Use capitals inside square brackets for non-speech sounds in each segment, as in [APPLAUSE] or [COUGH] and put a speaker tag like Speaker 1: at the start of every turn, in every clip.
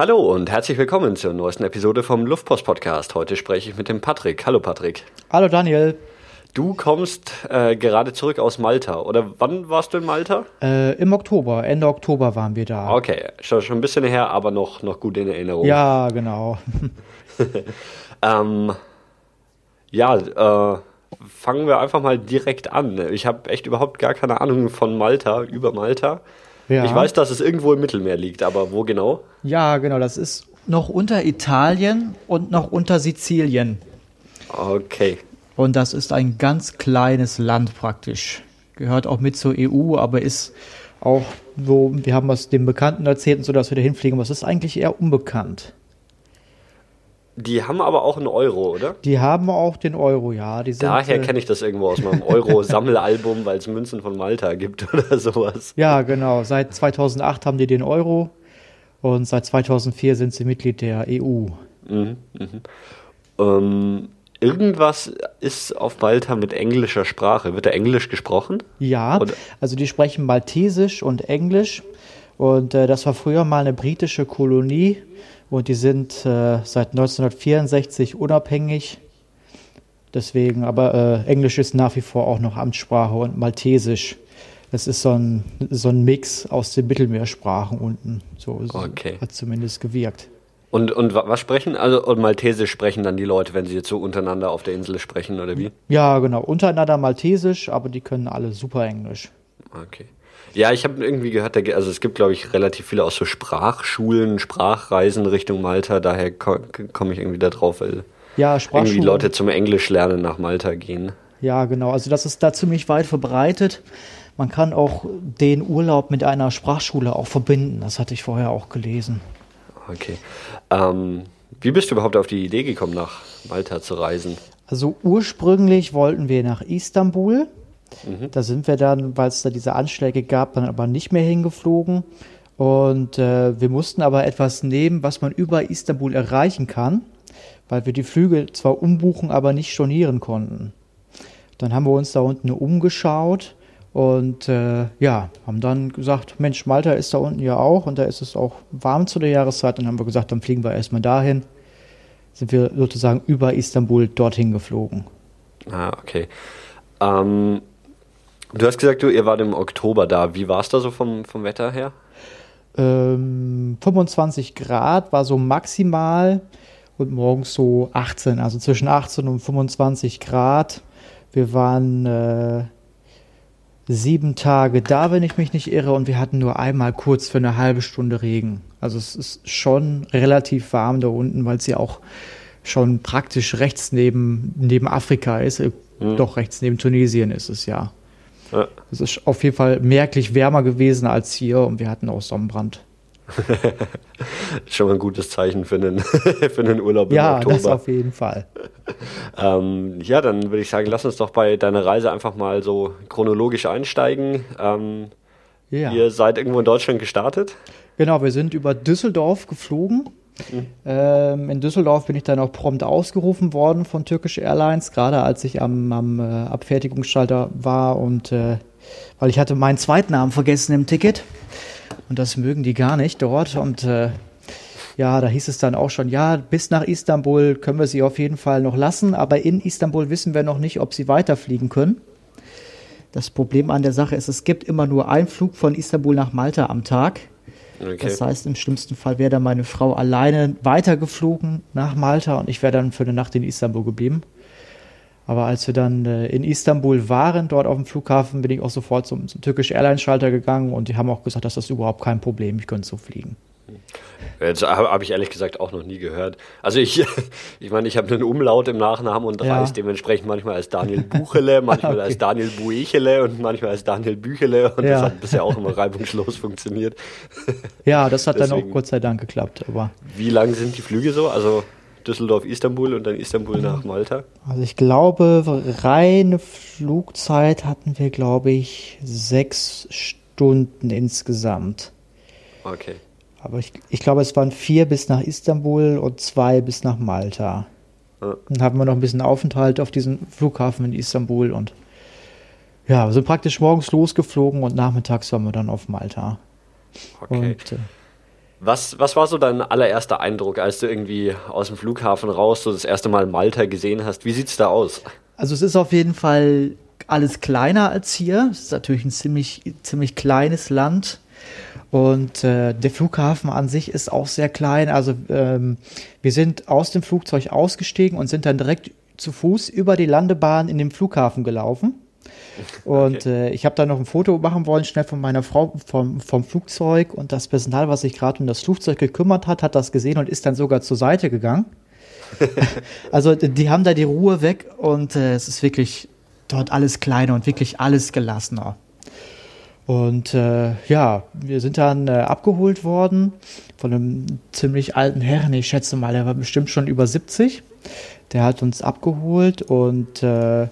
Speaker 1: Hallo und herzlich willkommen zur neuesten Episode vom Luftpost Podcast. Heute spreche ich mit dem Patrick. Hallo Patrick.
Speaker 2: Hallo Daniel.
Speaker 1: Du kommst äh, gerade zurück aus Malta. Oder wann warst du in Malta?
Speaker 2: Äh, Im Oktober, Ende Oktober waren wir da.
Speaker 1: Okay, schon, schon ein bisschen her, aber noch, noch gut in Erinnerung.
Speaker 2: Ja, genau. [LAUGHS]
Speaker 1: ähm, ja, äh, fangen wir einfach mal direkt an. Ich habe echt überhaupt gar keine Ahnung von Malta, über Malta.
Speaker 2: Ja.
Speaker 1: Ich weiß, dass es irgendwo im Mittelmeer liegt, aber wo genau?
Speaker 2: Ja, genau, das ist noch unter Italien und noch unter Sizilien.
Speaker 1: Okay.
Speaker 2: Und das ist ein ganz kleines Land praktisch. Gehört auch mit zur EU, aber ist auch so, wir haben es dem Bekannten erzählt und so, dass wir da hinfliegen, aber es ist eigentlich eher unbekannt.
Speaker 1: Die haben aber auch einen Euro, oder?
Speaker 2: Die haben auch den Euro, ja. Die sind,
Speaker 1: Daher
Speaker 2: äh,
Speaker 1: kenne ich das irgendwo aus meinem Euro-Sammelalbum, [LAUGHS] weil es Münzen von Malta gibt oder sowas.
Speaker 2: Ja, genau. Seit 2008 haben die den Euro und seit 2004 sind sie Mitglied der EU.
Speaker 1: Mhm, mhm. Ähm, irgendwas ist auf Malta mit englischer Sprache. Wird da Englisch gesprochen?
Speaker 2: Ja,
Speaker 1: Oder-
Speaker 2: also die sprechen Maltesisch und Englisch. Und äh, das war früher mal eine britische Kolonie. Und die sind äh, seit 1964 unabhängig. Deswegen, aber äh, Englisch ist nach wie vor auch noch Amtssprache und Maltesisch. Das ist so ein, so ein Mix aus den Mittelmeersprachen unten. So so
Speaker 1: Okay.
Speaker 2: hat zumindest gewirkt.
Speaker 1: Und, und wa- was sprechen? Also und Maltesisch sprechen dann die Leute, wenn sie jetzt so untereinander auf der Insel sprechen, oder wie?
Speaker 2: Ja, genau. Untereinander Maltesisch, aber die können alle super Englisch.
Speaker 1: Okay. Ja, ich habe irgendwie gehört, also es gibt, glaube ich, relativ viele auch so Sprachschulen, Sprachreisen Richtung Malta. Daher ko- komme ich irgendwie da drauf, weil
Speaker 2: Ja,
Speaker 1: irgendwie. Leute zum Englischlernen nach Malta gehen.
Speaker 2: Ja, genau. Also das ist da ziemlich weit verbreitet. Man kann auch den Urlaub mit einer Sprachschule auch verbinden. Das hatte ich vorher auch gelesen.
Speaker 1: Okay. Ähm, wie bist du überhaupt auf die Idee gekommen, nach Malta zu reisen?
Speaker 2: Also ursprünglich wollten wir nach Istanbul. Da sind wir dann, weil es da diese Anschläge gab, dann aber nicht mehr hingeflogen. Und äh, wir mussten aber etwas nehmen, was man über Istanbul erreichen kann, weil wir die Flüge zwar umbuchen, aber nicht stornieren konnten. Dann haben wir uns da unten umgeschaut und äh, ja, haben dann gesagt, Mensch, Malta ist da unten ja auch und da ist es auch warm zu der Jahreszeit. Dann haben wir gesagt, dann fliegen wir erstmal dahin. Sind wir sozusagen über Istanbul dorthin geflogen.
Speaker 1: Ah, okay. Ähm, du hast gesagt, du, ihr wart im Oktober da. Wie war es da so vom, vom Wetter her?
Speaker 2: Ähm, 25 Grad war so maximal und morgens so 18, also zwischen 18 und 25 Grad. Wir waren äh, sieben Tage da, wenn ich mich nicht irre, und wir hatten nur einmal kurz für eine halbe Stunde Regen. Also es ist schon relativ warm da unten, weil es ja auch schon praktisch rechts neben, neben Afrika ist. Äh, Doch rechts neben Tunesien ist es ja.
Speaker 1: Ja.
Speaker 2: Es ist auf jeden Fall merklich wärmer gewesen als hier und wir hatten auch Sonnenbrand. [LAUGHS]
Speaker 1: Schon mal ein gutes Zeichen für einen, [LAUGHS] für einen Urlaub
Speaker 2: Ja,
Speaker 1: im
Speaker 2: das
Speaker 1: Oktober.
Speaker 2: auf jeden Fall. [LAUGHS]
Speaker 1: Ähm, ja, dann würde ich sagen, lass uns doch bei deiner Reise einfach mal so chronologisch einsteigen. Ähm,
Speaker 2: Ja.
Speaker 1: Ihr seid irgendwo in Deutschland gestartet?
Speaker 2: Genau, wir sind über Düsseldorf geflogen. Ähm, in Düsseldorf bin ich dann auch prompt ausgerufen worden von Turkish Airlines, gerade als ich am, am äh, Abfertigungsschalter war und äh, weil ich hatte meinen Zweitnamen vergessen im Ticket und das mögen die gar nicht dort und äh, ja, da hieß es dann auch schon, ja, bis nach Istanbul können wir sie auf jeden Fall noch lassen, aber in Istanbul wissen wir noch nicht, ob sie weiterfliegen können. Das Problem an der Sache ist, es gibt immer nur einen Flug von Istanbul nach Malta am Tag.
Speaker 1: Okay.
Speaker 2: Das heißt, im schlimmsten Fall wäre dann meine Frau alleine weitergeflogen nach Malta und ich wäre dann für eine Nacht in Istanbul geblieben. Aber als wir dann äh, in Istanbul waren, dort auf dem Flughafen, bin ich auch sofort zum, zum Turkish Airlines Schalter gegangen und die haben auch gesagt, dass das überhaupt kein Problem, ich könnte so fliegen.
Speaker 1: Jetzt habe hab ich ehrlich gesagt auch noch nie gehört. Also ich, [LAUGHS] ich meine, ich habe einen Umlaut im Nachnamen und
Speaker 2: Ja.
Speaker 1: reise dementsprechend manchmal als Daniel Buchele, [LAUGHS] manchmal als Daniel Buechele und manchmal als Daniel Büchele und das
Speaker 2: Ja.
Speaker 1: hat bisher auch immer reibungslos funktioniert. [LAUGHS]
Speaker 2: Ja, das hat dann
Speaker 1: Deswegen-
Speaker 2: auch Gott sei Dank geklappt. Aber
Speaker 1: Wie lang sind die Flüge so? Also Düsseldorf, Istanbul und dann Istanbul nach Malta?
Speaker 2: also ich glaube, reine Flugzeit hatten wir, glaube ich, sechs Stunden insgesamt.
Speaker 1: Okay.
Speaker 2: Aber ich, ich glaube, es waren vier bis nach Istanbul und zwei bis nach Malta.
Speaker 1: Ja.
Speaker 2: Dann haben wir noch ein bisschen Aufenthalt auf diesem Flughafen in Istanbul und ja, wir sind praktisch morgens losgeflogen und nachmittags waren wir dann auf Malta.
Speaker 1: Okay.
Speaker 2: Und äh,
Speaker 1: Was, was war so dein allererster Eindruck, als du irgendwie aus dem Flughafen raus so das erste Mal Malta gesehen hast? Wie sieht's da aus?
Speaker 2: Also es ist auf jeden Fall alles kleiner als hier. Es ist natürlich ein ziemlich, ziemlich kleines Land. Und äh, der Flughafen an sich ist auch sehr klein. Also ähm, wir sind aus dem Flugzeug ausgestiegen und sind dann direkt zu Fuß über die Landebahn in den Flughafen gelaufen. [LAUGHS] Und okay. äh, ich habe da noch ein Foto machen wollen, schnell von meiner Frau vom, vom Flugzeug. Und das Personal, was sich gerade um das Flugzeug gekümmert hat, hat das gesehen und ist dann sogar zur Seite gegangen. [LAUGHS] also die haben da die Ruhe weg und äh, es ist wirklich dort alles kleiner und wirklich alles gelassener. Und äh, ja, wir sind dann äh, abgeholt worden von einem ziemlich alten Herrn. Ich schätze mal, der war bestimmt schon über 70. Der hat uns abgeholt und äh,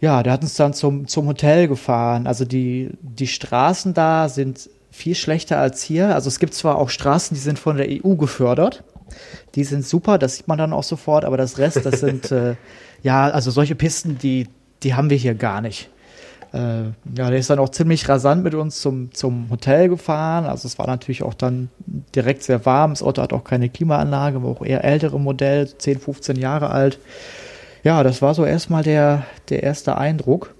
Speaker 2: ja, der hat uns dann zum, zum Hotel gefahren. Also die, die Straßen da sind viel schlechter als hier. Also es gibt zwar auch Straßen, die sind von der EU gefördert. Die sind super, das sieht man dann auch sofort, aber das Rest, das sind, [LAUGHS] äh, ja, also solche Pisten, die, die haben wir hier gar nicht. Äh, ja, der ist dann auch ziemlich rasant mit uns zum, zum Hotel gefahren. Also es war natürlich auch dann direkt sehr warm. Das Auto hat auch keine Klimaanlage, war auch eher ältere Modell, 10, 15 Jahre alt ja, das war so erstmal der, der erste Eindruck.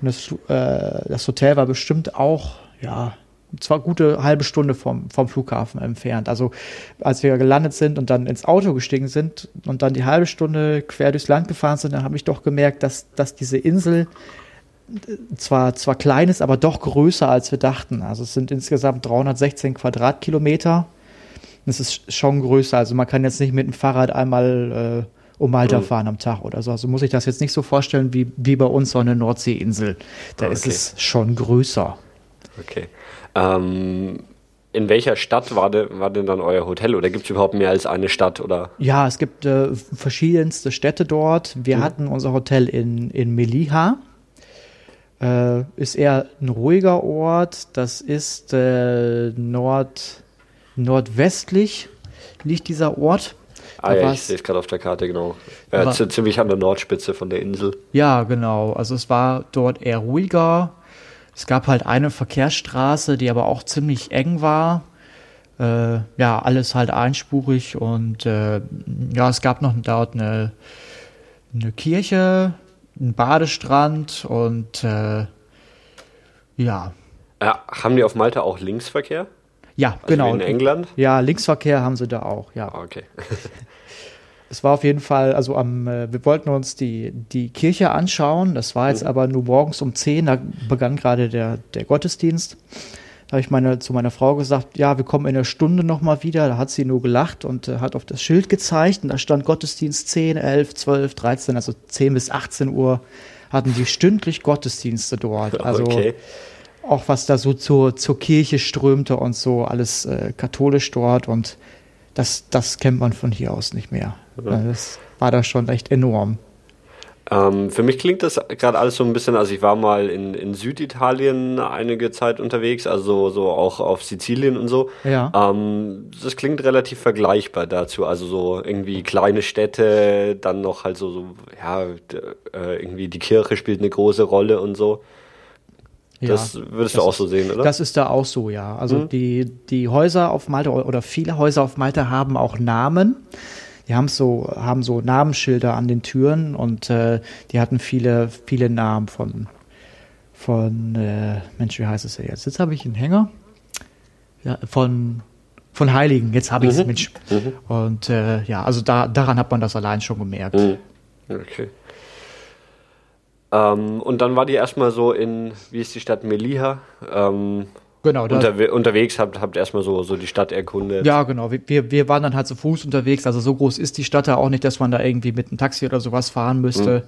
Speaker 2: Und das, äh, das Hotel war bestimmt auch, ja, zwar gute halbe Stunde vom, vom Flughafen entfernt. Also als wir gelandet sind und dann ins Auto gestiegen sind und dann die halbe Stunde quer durchs Land gefahren sind, dann habe ich doch gemerkt, dass, dass diese Insel zwar, zwar klein ist, aber doch größer, als wir dachten. Also es sind insgesamt 316 Quadratkilometer. Das ist schon größer. Also man kann jetzt nicht mit dem Fahrrad einmal äh, um Malta mhm. fahren am Tag oder so. Also muss ich das jetzt nicht so vorstellen wie, wie bei uns so eine Nordseeinsel. Da okay. ist es schon größer.
Speaker 1: Okay. Ähm, in welcher Stadt war, de, war denn dann euer Hotel oder gibt es überhaupt mehr als eine Stadt? Oder?
Speaker 2: Ja, es gibt äh, verschiedenste Städte dort. Wir mhm. hatten unser Hotel in, in Melilla. Äh, ist eher ein ruhiger Ort. Das ist äh, nord, nordwestlich liegt dieser Ort.
Speaker 1: Ah ja, ich sehe es gerade auf der Karte, genau. Ja, ziemlich an der Nordspitze von der Insel.
Speaker 2: Ja, genau. Also es war dort eher ruhiger. Es gab halt eine Verkehrsstraße, die aber auch ziemlich eng war. Äh, ja, alles halt einspurig und äh, ja, es gab noch dort eine, eine Kirche, einen Badestrand und äh, ja.
Speaker 1: ja. Haben die auf Malta auch Linksverkehr?
Speaker 2: Ja, also genau.
Speaker 1: in England?
Speaker 2: Ja, Linksverkehr haben sie da auch, ja.
Speaker 1: Ah, okay. [LAUGHS]
Speaker 2: es war auf jeden Fall, also am, äh, wir wollten uns die, die Kirche anschauen. Das war jetzt mhm. aber nur morgens um 10, da begann gerade der, der Gottesdienst. Da habe ich meine, zu meiner Frau gesagt, ja, wir kommen in einer Stunde nochmal wieder. Da hat sie nur gelacht und äh, hat auf das Schild gezeigt. Und da stand Gottesdienst 10, 11, 12, 13, also 10 bis 18 Uhr hatten die stündlich Gottesdienste dort. [LAUGHS] Also okay auch was da so zur, zur Kirche strömte und so, alles äh, katholisch dort und das, das kennt man von hier aus nicht mehr. Ja. Das war da schon echt enorm.
Speaker 1: Ähm, für mich klingt das gerade alles so ein bisschen, also ich war mal in, in Süditalien einige Zeit unterwegs, also so auch auf Sizilien und so.
Speaker 2: Ja.
Speaker 1: Ähm, das klingt relativ vergleichbar dazu, also so irgendwie kleine Städte, dann noch halt so, so ja, äh, irgendwie die Kirche spielt eine große Rolle und so. Das ja, würdest das du auch so sehen, oder?
Speaker 2: Das ist da auch so, ja. Also mhm. die, die Häuser auf Malta oder viele Häuser auf Malta haben auch Namen. Die haben so, haben so Namensschilder an den Türen und äh, die hatten viele, viele Namen von, von äh, Mensch, wie heißt es denn jetzt? Jetzt habe ich einen Hänger. Ja, von, von Heiligen, jetzt habe ich es, mhm. Mensch. Mhm. Und äh, ja, also da, daran hat man das allein schon gemerkt.
Speaker 1: Mhm. Okay. Ähm, und dann war die erstmal so in, wie ist die Stadt, Melilla? Ähm,
Speaker 2: genau.
Speaker 1: Unterwe unterwegs, habt, habt erstmal so, so die Stadt erkundet.
Speaker 2: Ja, genau. Wir, wir waren dann halt zu Fuß unterwegs. Also so groß ist die Stadt ja auch nicht, dass man da irgendwie mit einem Taxi oder sowas fahren müsste.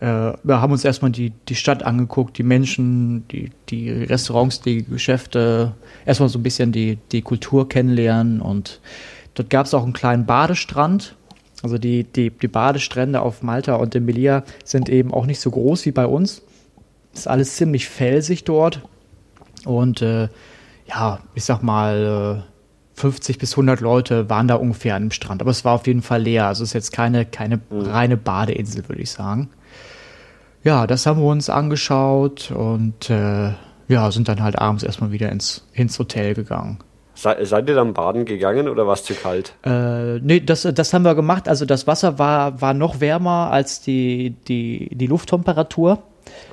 Speaker 2: Mhm. Äh, wir haben uns erstmal die, die Stadt angeguckt, die Menschen, die, die Restaurants, die Geschäfte, erstmal so ein bisschen die, die Kultur kennenlernen und dort gab es auch einen kleinen Badestrand also die, die, die Badestrände auf Malta und in Melilla sind eben auch nicht so groß wie bei uns. Ist alles ziemlich felsig dort. Und äh, ja, ich sag mal, 50 äh, bis 100 Leute waren da ungefähr an dem Strand. Aber es war auf jeden Fall leer. Also es ist jetzt keine, keine mhm. reine Badeinsel, würde ich sagen. Ja, das haben wir uns angeschaut und äh, ja, sind dann halt abends erstmal wieder ins, ins Hotel gegangen.
Speaker 1: Se, seid ihr dann baden gegangen oder war es zu kalt?
Speaker 2: Äh, nee, das, das haben wir gemacht. Also das Wasser war, war noch wärmer als die, die, die Lufttemperatur.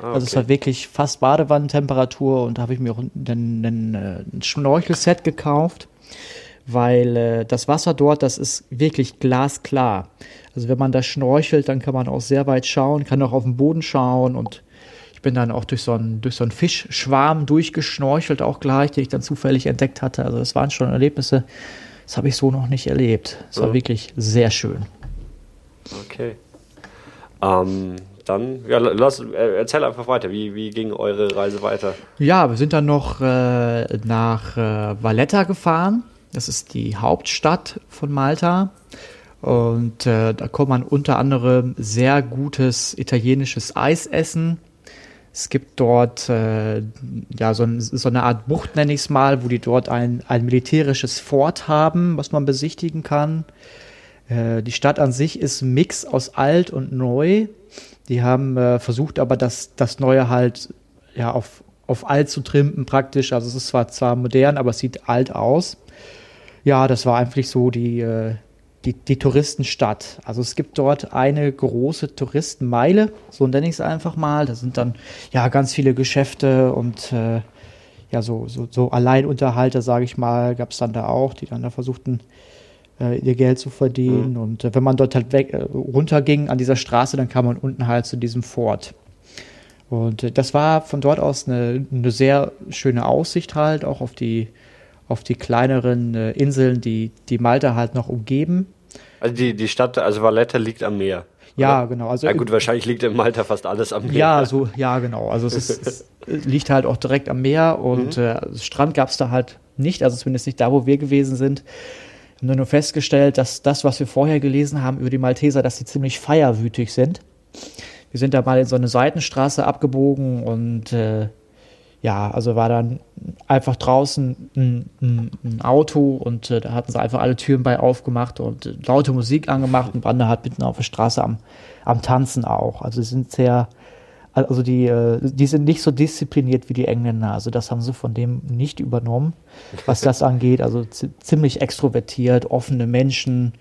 Speaker 2: Ah, okay. Also es war wirklich fast Badewannentemperatur und da habe ich mir auch ein, ein Schnorchelset gekauft, weil äh, das Wasser dort, das ist wirklich glasklar. Also wenn man da schnorchelt, dann kann man auch sehr weit schauen, kann auch auf den Boden schauen und ich bin dann auch durch so einen, durch so einen Fischschwarm durchgeschnorchelt, auch gleich, den ich dann zufällig entdeckt hatte. Also das waren schon Erlebnisse, das habe ich so noch nicht erlebt. Es war wirklich sehr schön.
Speaker 1: Okay. Ähm, dann, ja, lass, äh, erzähl einfach weiter. Wie, wie ging eure Reise weiter?
Speaker 2: Ja, wir sind dann noch äh, nach äh, Valletta gefahren. Das ist die Hauptstadt von Malta. Und äh, da kann man unter anderem sehr gutes italienisches Eis essen. Es gibt dort äh, ja, so, ein, so, eine Art Bucht, nenne ich es mal, wo die dort ein, ein militärisches Fort haben, was man besichtigen kann. Äh, die Stadt an sich ist ein Mix aus alt und neu. Die haben äh, versucht, aber das, das Neue halt ja, auf, auf alt zu trimpen praktisch. Also es ist zwar, zwar modern, aber es sieht alt aus. Ja, das war eigentlich so die, äh, die, die Touristenstadt. Also es gibt dort eine große Touristenmeile, so nenne ich es einfach mal. Da sind dann ja ganz viele Geschäfte und äh, ja, so, so, so Alleinunterhalter, sage ich mal, gab es dann da auch, die dann da versuchten, ihr Geld zu verdienen. Mhm. Und äh, wenn man dort halt weg, äh, runterging an dieser Straße, dann kam man unten halt zu diesem Fort. Und äh, das war von dort aus eine, eine sehr schöne Aussicht halt, auch auf die, auf die kleineren äh, Inseln, die, die Malta halt noch umgeben.
Speaker 1: Also die, die Stadt, also Valletta liegt am Meer.
Speaker 2: Ja, oder? genau.
Speaker 1: Also, ja gut, wahrscheinlich liegt in Malta fast alles am Meer.
Speaker 2: Ja, so, ja, genau. Also es, ist, es [LAUGHS] liegt halt auch direkt am Meer und mhm. äh, Strand gab es da halt nicht, also zumindest nicht da, wo wir gewesen sind. Wir haben nur festgestellt, dass das, was wir vorher gelesen haben über die Malteser, dass sie ziemlich feierwütig sind. Wir sind da mal in so eine Seitenstraße abgebogen und äh, ja, also war dann einfach draußen ein, ein, ein Auto und äh, da hatten sie einfach alle Türen bei aufgemacht und äh, laute Musik angemacht und waren da halt mitten auf der Straße am, am Tanzen auch. Also sie sind sehr, also die, äh, die sind nicht so diszipliniert wie die Engländer. Also das haben sie von dem nicht übernommen, was das [LAUGHS] angeht. Also ziemlich extrovertiert, offene Menschen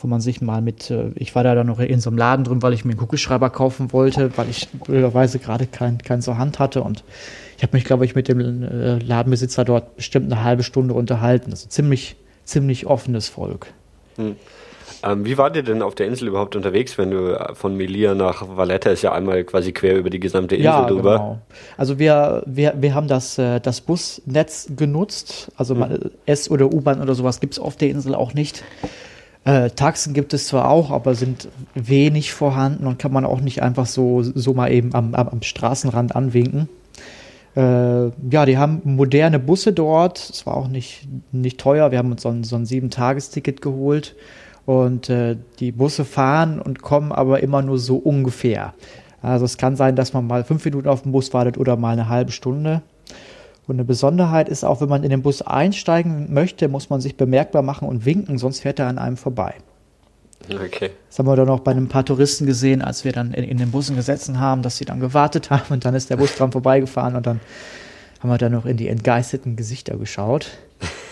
Speaker 2: wo man sich mal mit, äh, ich war da dann noch in so einem Laden drin, weil ich mir einen Kugelschreiber kaufen wollte, weil ich blöderweise gerade keinen kein zur Hand hatte und ich habe mich, glaube ich, mit dem äh, Ladenbesitzer dort bestimmt eine halbe Stunde unterhalten. Also ziemlich, ziemlich offenes Volk.
Speaker 1: Hm. Ähm, wie wart ihr denn auf der Insel überhaupt unterwegs, wenn du äh, von Melia nach Valletta ist ja einmal quasi quer über die gesamte Insel ja, drüber? Genau.
Speaker 2: Also wir, wir, wir haben das, das Busnetz genutzt. Also hm. S- oder U-Bahn oder sowas gibt es auf der Insel auch nicht. Äh, Taxen gibt es zwar auch, aber sind wenig vorhanden und kann man auch nicht einfach so, so mal eben am, am, am Straßenrand anwinken. Äh, ja, die haben moderne Busse dort. Es war auch nicht, nicht teuer. Wir haben uns so ein, so ein Sieben-Tages-Ticket geholt. Und äh, die Busse fahren und kommen aber immer nur so ungefähr. Also es kann sein, dass man mal fünf Minuten auf den Bus wartet oder mal eine halbe Stunde. Und eine Besonderheit ist auch, wenn man in den Bus einsteigen möchte, muss man sich bemerkbar machen und winken, sonst fährt er an einem vorbei.
Speaker 1: Okay.
Speaker 2: Das haben wir dann auch bei ein paar Touristen gesehen, als wir dann in, in den Bussen gesessen haben, dass sie dann gewartet haben und dann ist der Bus dran vorbeigefahren und dann haben wir dann noch in die entgeisterten Gesichter geschaut.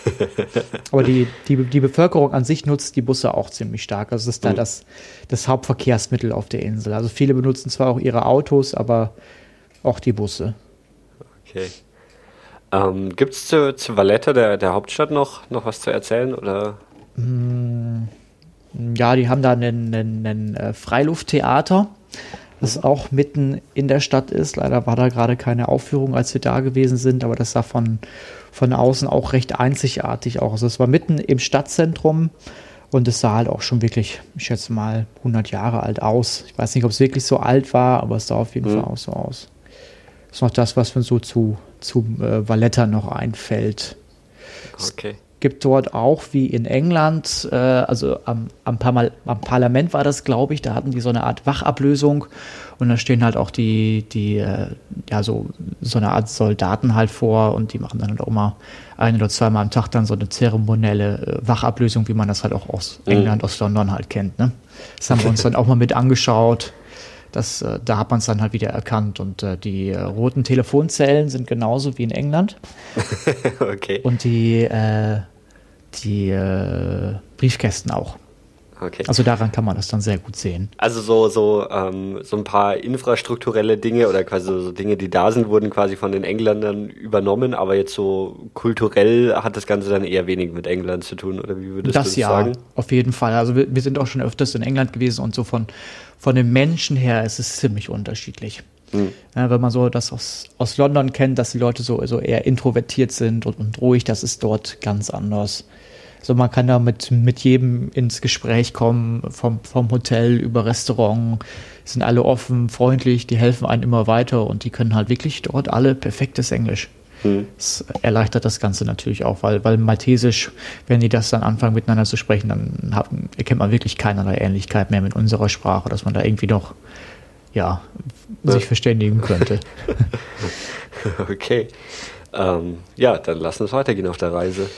Speaker 2: [LAUGHS] Aber die, die, die Bevölkerung an sich nutzt die Busse auch ziemlich stark. Also es ist da mhm. das, das Hauptverkehrsmittel auf der Insel. Also viele benutzen zwar auch ihre Autos, aber auch die Busse.
Speaker 1: Okay. Ähm, Gibt es zu, zu Valletta, der, der Hauptstadt, noch, noch was zu erzählen? Oder?
Speaker 2: Mm, ja, die haben da ein, ein Freilufttheater, das auch mitten in der Stadt ist. Leider war da gerade keine Aufführung, als wir da gewesen sind, aber das sah von, von außen auch recht einzigartig aus. Also es war mitten im Stadtzentrum und es sah halt auch schon wirklich, ich schätze mal, 100 Jahre alt aus. Ich weiß nicht, ob es wirklich so alt war, aber es sah auf jeden mhm. Fall auch so aus. Das ist noch das, was mir so zu zu äh, Valletta noch einfällt. Okay. Es gibt dort auch wie in England, äh, also am, am, Par am, Parlament war das, glaube ich, da hatten die so eine Art Wachablösung und da stehen halt auch die, die äh, ja, so, so eine Art Soldaten halt vor und die machen dann halt auch mal ein oder zweimal am Tag dann so eine zeremonielle äh, Wachablösung, wie man das halt auch aus mhm. England, aus London halt kennt. Ne? Das haben wir uns dann auch mal mit angeschaut Das, äh, da hat man es dann halt wieder erkannt. Und äh, die äh, roten Telefonzellen sind genauso wie in England. [LAUGHS]
Speaker 1: okay.
Speaker 2: Und die, äh, die äh, Briefkästen auch.
Speaker 1: Okay.
Speaker 2: Also daran kann man das dann sehr gut sehen.
Speaker 1: Also so, so, ähm, so ein paar infrastrukturelle Dinge oder quasi so Dinge, die da sind, wurden quasi von den Engländern übernommen, aber jetzt so kulturell hat das Ganze dann eher wenig mit England zu tun, oder wie würdest
Speaker 2: das
Speaker 1: du das
Speaker 2: ja,
Speaker 1: sagen?
Speaker 2: auf jeden Fall. Also wir, wir sind auch schon öfters in England gewesen und so von, von den Menschen her ist es ziemlich unterschiedlich.
Speaker 1: Hm.
Speaker 2: Ja, wenn man so das aus, aus London kennt, dass die Leute so, so eher introvertiert sind und, und ruhig, das ist dort ganz anders. So, man kann da mit, mit jedem ins Gespräch kommen, vom, vom Hotel über Restaurant, sind alle offen, freundlich, die helfen einem immer weiter und die können halt wirklich dort alle perfektes Englisch.
Speaker 1: Hm.
Speaker 2: Das erleichtert das Ganze natürlich auch, weil, weil Maltesisch, wenn die das dann anfangen miteinander zu sprechen, dann hat, erkennt man wirklich keinerlei Ähnlichkeit mehr mit unserer Sprache, dass man da irgendwie doch ja, sich verständigen könnte. [LAUGHS] [LAUGHS]
Speaker 1: Okay. Ähm, ja, dann lass uns weitergehen auf der Reise.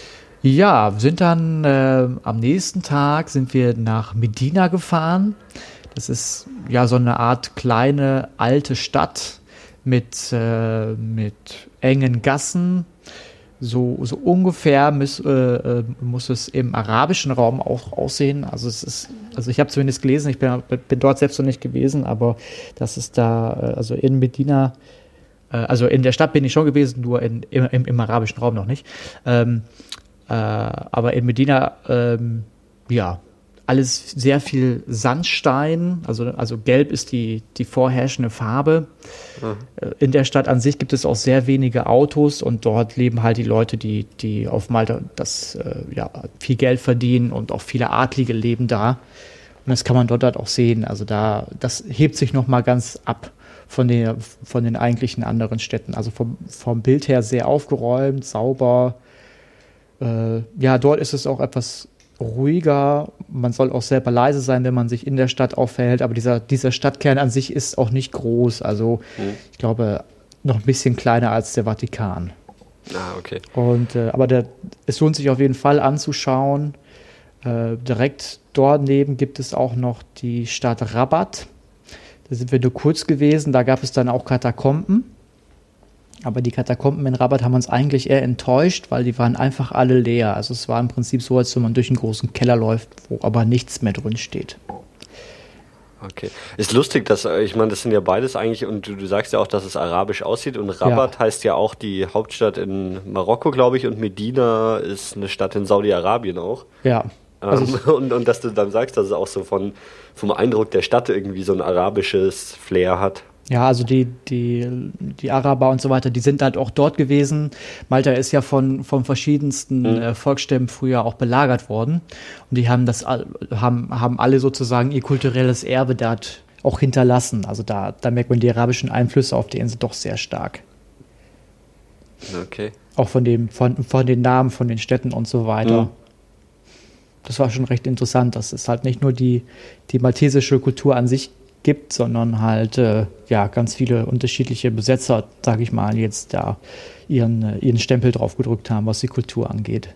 Speaker 2: Ja, sind dann äh, am nächsten Tag sind wir nach Medina gefahren. Das ist ja so eine Art kleine alte Stadt mit, äh, mit engen Gassen. So, so ungefähr muss, äh, äh, muss es im arabischen Raum auch aussehen. Also es ist, also ich habe zumindest gelesen, ich bin, bin dort selbst noch nicht gewesen, aber das ist da, äh, also in Medina, äh, also in der Stadt bin ich schon gewesen, nur in, im, im, im arabischen Raum noch nicht. Ähm, äh, aber in Medina, ähm, ja, alles sehr viel Sandstein, also, also gelb ist die, die vorherrschende Farbe. Äh, In der Stadt an sich gibt es auch sehr wenige Autos und dort leben halt die Leute, die, die auf Malta das, äh, ja, viel Geld verdienen und auch viele Adlige leben da. Und das kann man dort halt auch sehen. Also da, das hebt sich nochmal ganz ab von, der, von den eigentlichen anderen Städten. Also vom, vom Bild her sehr aufgeräumt, sauber. Äh, ja, dort ist es auch etwas ruhiger. Man soll auch selber leise sein, wenn man sich in der Stadt aufhält. Aber dieser, dieser Stadtkern an sich ist auch nicht groß. Also
Speaker 1: Hm.
Speaker 2: ich glaube, noch ein bisschen kleiner als der Vatikan.
Speaker 1: Ah, okay.
Speaker 2: Und, äh, aber der, es lohnt sich auf jeden Fall anzuschauen. Äh, direkt dort neben gibt es auch noch die Stadt Rabat. Da sind wir nur kurz gewesen. Da gab es dann auch Katakomben. Aber die Katakomben in Rabat haben uns eigentlich eher enttäuscht, weil die waren einfach alle leer. Also es war im Prinzip so, als wenn man durch einen großen Keller läuft, wo aber nichts mehr drin steht.
Speaker 1: Okay. Ist lustig, dass, äh, ich meine, das sind ja beides eigentlich, und du, du sagst ja auch, dass es arabisch aussieht, und Rabat heißt ja auch die Hauptstadt in Marokko, glaube ich, und Medina ist eine Stadt in Saudi-Arabien auch.
Speaker 2: Ja. Also
Speaker 1: Ähm, [LAUGHS] und, und dass du dann sagst, dass es auch so von, vom Eindruck der Stadt irgendwie so ein arabisches Flair hat.
Speaker 2: Ja, also die, die, die Araber und so weiter, die sind halt auch dort gewesen. Malta ist ja von, von verschiedensten äh, Volksstämmen früher auch belagert worden. Und die haben das, all- haben, haben alle sozusagen ihr kulturelles Erbe dort auch hinterlassen. Also da, da merkt man die arabischen Einflüsse auf die Insel doch sehr stark.
Speaker 1: Okay.
Speaker 2: Auch von dem, von, von den Namen, von den Städten und so weiter.
Speaker 1: Mhm.
Speaker 2: Das war schon recht interessant, dass es halt nicht nur die, die maltesische Kultur an sich gibt, sondern halt äh, ja ganz viele unterschiedliche Besetzer, sage ich mal, jetzt da ihren, äh, ihren Stempel drauf gedrückt haben, was die Kultur angeht.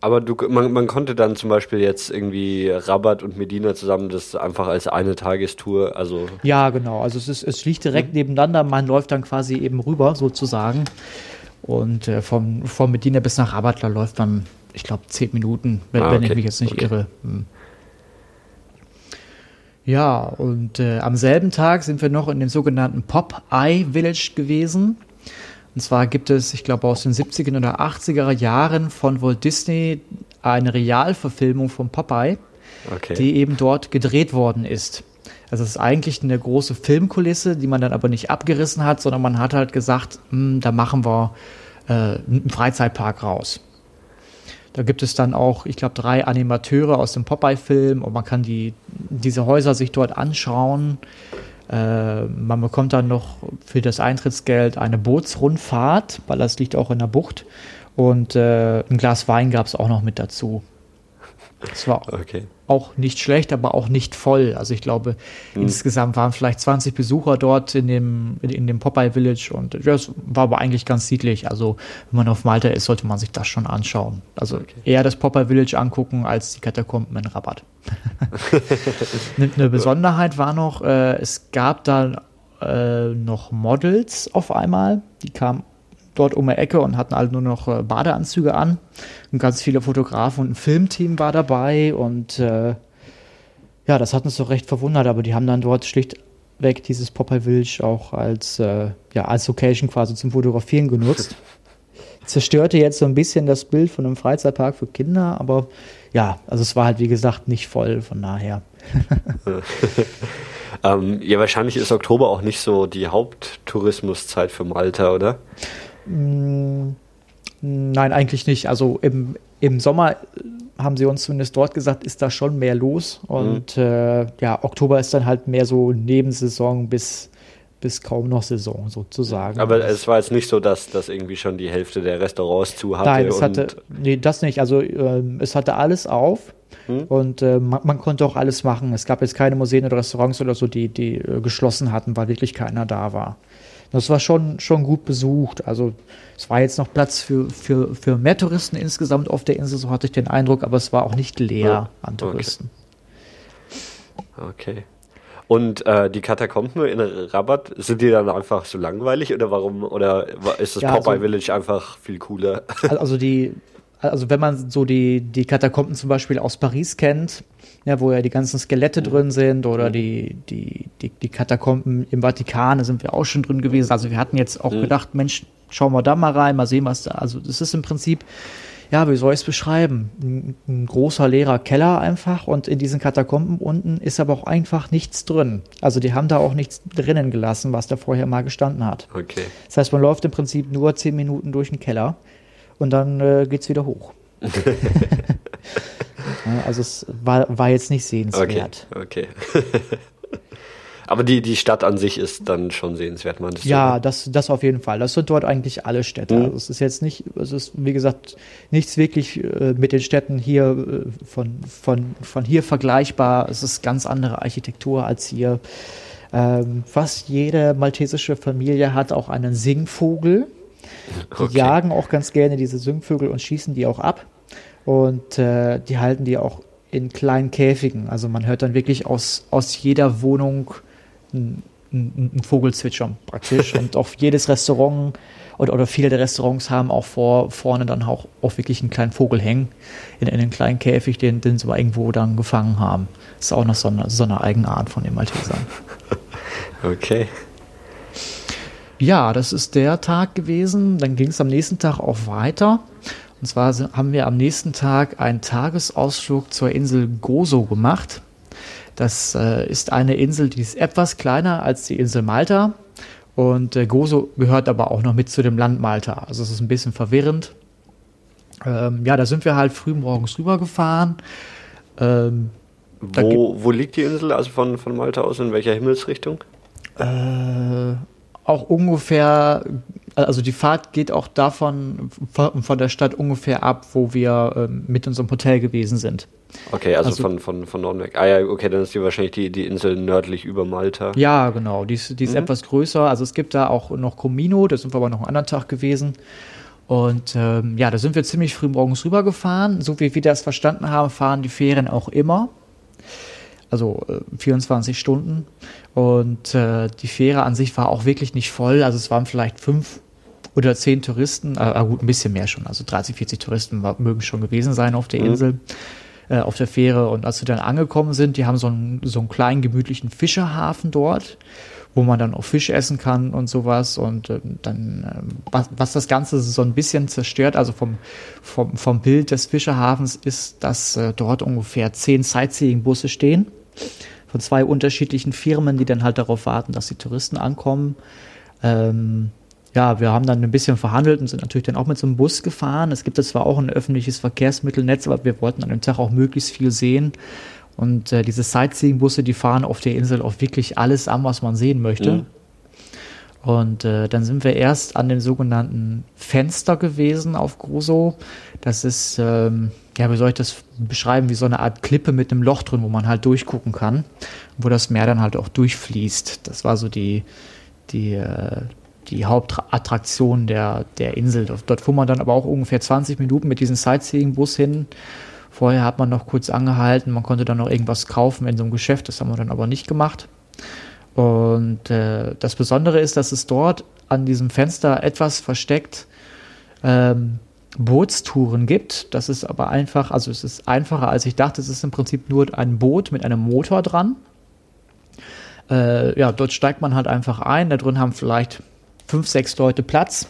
Speaker 1: Aber du, man, man konnte dann zum Beispiel jetzt irgendwie Rabat und Medina zusammen das einfach als eine Tagestour, also
Speaker 2: Ja, genau. Also es ist, es liegt direkt nebeneinander. Man läuft dann quasi eben rüber, sozusagen. Und äh, vom, vom Medina bis nach Rabat, da läuft man, ich glaube, zehn Minuten, wenn,
Speaker 1: Ah,
Speaker 2: wenn ich
Speaker 1: okay.
Speaker 2: mich jetzt nicht
Speaker 1: Okay.
Speaker 2: irre. Hm. Ja, und äh, am selben Tag sind wir noch in dem sogenannten Pop-Eye Village gewesen. Und zwar gibt es, ich glaube, aus den 70er oder 80er Jahren von Walt Disney eine Realverfilmung von Popeye
Speaker 1: okay.
Speaker 2: die eben dort gedreht worden ist. Also es ist eigentlich eine große Filmkulisse, die man dann aber nicht abgerissen hat, sondern man hat halt gesagt, hm, da machen wir äh, einen Freizeitpark raus. Da gibt es dann auch, ich glaube, drei Animateure aus dem Popeye-Film und man kann die, diese Häuser sich dort anschauen. Äh, man bekommt dann noch für das Eintrittsgeld eine Bootsrundfahrt, weil das liegt auch in der Bucht. Und äh, ein Glas Wein gab es auch noch mit dazu. Es war okay. Auch nicht schlecht, aber auch nicht voll. Also ich glaube, hm. insgesamt waren vielleicht 20 Besucher dort in dem, in, dem Popeye Village und das war aber eigentlich ganz siedlich. Also wenn man auf Malta ist, sollte man sich das schon anschauen. Also okay. eher das Popeye Village angucken als die Katakomben in Rabatt. [LAUGHS] Eine Besonderheit war noch, äh, es gab da äh, noch Models auf einmal, die kamen dort um die Ecke und hatten alle nur noch äh, Badeanzüge an. Und ganz viele Fotografen und ein Filmteam war dabei und äh, ja, das hat uns doch recht verwundert, aber die haben dann dort schlichtweg dieses Popeye Village auch als, äh, ja, als Location quasi zum Fotografieren genutzt. [LAUGHS] Zerstörte jetzt so ein bisschen das Bild von einem Freizeitpark für Kinder, aber ja, also es war halt wie gesagt nicht voll, von daher. [LAUGHS]
Speaker 1: ähm, ja, wahrscheinlich ist Oktober auch nicht so die Haupttourismuszeit für Malta, oder?
Speaker 2: Mm, nein, eigentlich nicht. Also im, im Sommer haben sie uns zumindest dort gesagt, ist da schon mehr los. Und mhm. äh, ja, Oktober ist dann halt mehr so Nebensaison bis, bis kaum noch Saison sozusagen.
Speaker 1: Aber es war jetzt nicht so, dass, dass irgendwie schon die Hälfte der Restaurants zu hatte.
Speaker 2: Nein, es hatte, nee, das nicht. Also äh, es hatte alles auf. Mhm. Und äh, man, man, konnte auch alles machen. Es gab jetzt keine Museen oder Restaurants oder so, die, die äh, geschlossen hatten, weil wirklich keiner da war. Das war schon, schon gut besucht. Also es war jetzt noch Platz für, für, für mehr Touristen insgesamt auf der Insel, so hatte ich den Eindruck, aber es war auch nicht leer ja. an Touristen.
Speaker 1: Okay. okay. Und äh, die Katakomben in Rabat, sind die dann einfach so langweilig oder warum? Oder ist das ja, Popeye also, Village einfach viel cooler?
Speaker 2: Also die, also wenn man so die, die Katakomben zum Beispiel aus Paris kennt, ja, wo ja die ganzen Skelette mhm. drin sind oder mhm. die, die, die, die Katakomben im Vatikan, da sind wir auch schon drin gewesen. Also wir hatten jetzt auch mhm. gedacht, Mensch, schauen wir da mal rein, mal sehen, was da. Also das ist im Prinzip, ja, wie soll ich es beschreiben? Ein, ein, großer leerer Keller einfach und in diesen Katakomben unten ist aber auch einfach nichts drin. Also die haben da auch nichts drinnen gelassen, was da vorher mal gestanden hat.
Speaker 1: Okay.
Speaker 2: Das heißt, man läuft im Prinzip nur zehn Minuten durch den Keller und dann äh, geht es wieder hoch. [LAUGHS] also es war, war jetzt nicht sehenswert.
Speaker 1: Okay. okay. [LAUGHS] Aber die, die Stadt an sich ist dann schon sehenswert,
Speaker 2: meinst du? Ja, das, das auf jeden Fall. Das sind dort eigentlich alle Städte. Mhm. Also es ist jetzt nicht, es ist wie gesagt nichts wirklich äh, mit den Städten hier äh, von, von, von hier vergleichbar. Es ist ganz andere Architektur als hier. Ähm, fast jede maltesische Familie hat auch einen Singvogel. Die okay. jagen auch ganz gerne diese Singvögel und schießen die auch ab. Und äh, die halten die auch in kleinen Käfigen. Also man hört dann wirklich aus, aus jeder Wohnung ein, ein, ein Vogel zwitschern praktisch. [LAUGHS] und auch jedes Restaurant oder, oder viele der Restaurants haben auch vor, vorne dann auch, auch wirklich einen kleinen Vogel hängen, in, in einem kleinen Käfig, den, den sie irgendwo dann gefangen haben. Das ist auch noch so eine, so eine Eigenart von den Maltesern. [LAUGHS]
Speaker 1: Okay.
Speaker 2: Ja, das ist der Tag gewesen. Dann ging es am nächsten Tag auch weiter. Und zwar haben wir am nächsten Tag einen Tagesausflug zur Insel Gozo gemacht. Das äh, ist eine Insel, die ist etwas kleiner als die Insel Malta. Und äh, Gozo gehört aber auch noch mit zu dem Land Malta. Also es ist ein bisschen verwirrend. Ähm, ja, da sind wir halt früh morgens rübergefahren.
Speaker 1: Ähm, wo, wo liegt die Insel, also von, von Malta aus, in welcher Himmelsrichtung?
Speaker 2: Äh, auch ungefähr, also die Fahrt geht auch davon, von, der Stadt ungefähr ab, wo wir ähm, mit unserem Hotel gewesen sind.
Speaker 1: Okay, also, also, von, von, von Norden weg. Ah ja, okay, dann ist die wahrscheinlich die, die Insel nördlich über Malta.
Speaker 2: Ja, genau, die ist, die ist mhm. etwas größer. Also es gibt da auch noch Comino, da sind wir aber noch einen anderen Tag gewesen. Und ähm, ja, da sind wir ziemlich früh morgens rübergefahren. So wie wir das verstanden haben, fahren die Fähren auch immer also äh, 24 Stunden. Und äh, die Fähre an sich war auch wirklich nicht voll. Also es waren vielleicht fünf oder zehn Touristen, äh, gut, ein bisschen mehr schon. Also 30, 40 Touristen mögen schon gewesen sein auf der mhm. Insel, äh, auf der Fähre. Und als wir dann angekommen sind, die haben so einen, so einen kleinen gemütlichen Fischerhafen dort wo man dann auch Fisch essen kann und sowas. Und äh, dann, äh, was, was, das Ganze so ein bisschen zerstört, also vom, vom, vom Bild des Fischerhafens, ist, dass äh, dort ungefähr zehn Sightseeing-Busse stehen von zwei unterschiedlichen Firmen, die dann halt darauf warten, dass die Touristen ankommen. Ähm, ja, wir haben dann ein bisschen verhandelt und sind natürlich dann auch mit so einem Bus gefahren. Es gibt zwar auch ein öffentliches Verkehrsmittelnetz, aber wir wollten an dem Tag auch möglichst viel sehen. Und äh, diese Sightseeing-Busse, die fahren auf der Insel auch wirklich alles an, was man sehen möchte. Mhm. Und äh, dann sind wir erst an dem sogenannten Fenster gewesen auf Gruso. Das ist ähm, ja, wie soll ich das beschreiben, wie so eine Art Klippe mit einem Loch drin, wo man halt durchgucken kann, wo das Meer dann halt auch durchfließt. Das war so die, die, äh, die Hauptattraktion der, der Insel. Dort fuhr man dann aber auch ungefähr 20 Minuten mit diesem Sightseeing-Bus hin. Vorher hat man noch kurz angehalten, man konnte dann noch irgendwas kaufen in so einem Geschäft, das haben wir dann aber nicht gemacht. Und äh, das Besondere ist, dass es dort an diesem Fenster etwas versteckt ähm, Bootstouren gibt. Das ist aber einfach, also es ist einfacher als ich dachte. Es ist im Prinzip nur ein Boot mit einem Motor dran. Äh, ja, dort steigt man halt einfach ein. Da drin haben vielleicht fünf, sechs Leute Platz.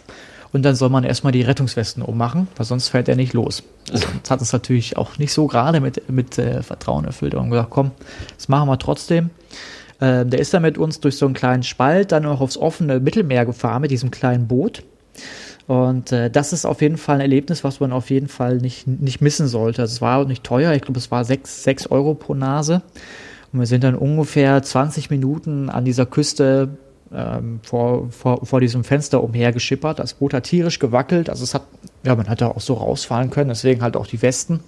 Speaker 2: Und dann soll man erstmal die Rettungswesten ummachen, weil sonst fällt er nicht los. [LAUGHS] Das hat es natürlich auch nicht so gerade mit, mit äh, Vertrauen erfüllt und gesagt, komm, das machen wir trotzdem. Äh, der ist dann mit uns durch so einen kleinen Spalt dann auch aufs offene Mittelmeer gefahren mit diesem kleinen Boot. Und äh, das ist auf jeden Fall ein Erlebnis, was man auf jeden Fall nicht, nicht missen sollte. Also es war auch nicht teuer, ich glaube, es war 6, 6 Euro pro Nase. Und wir sind dann ungefähr 20 Minuten an dieser Küste ähm, vor, vor, vor diesem Fenster umhergeschippert. Das Boot hat tierisch gewackelt, also es hat, ja, man hätte auch so rausfahren können, deswegen halt auch die Westen.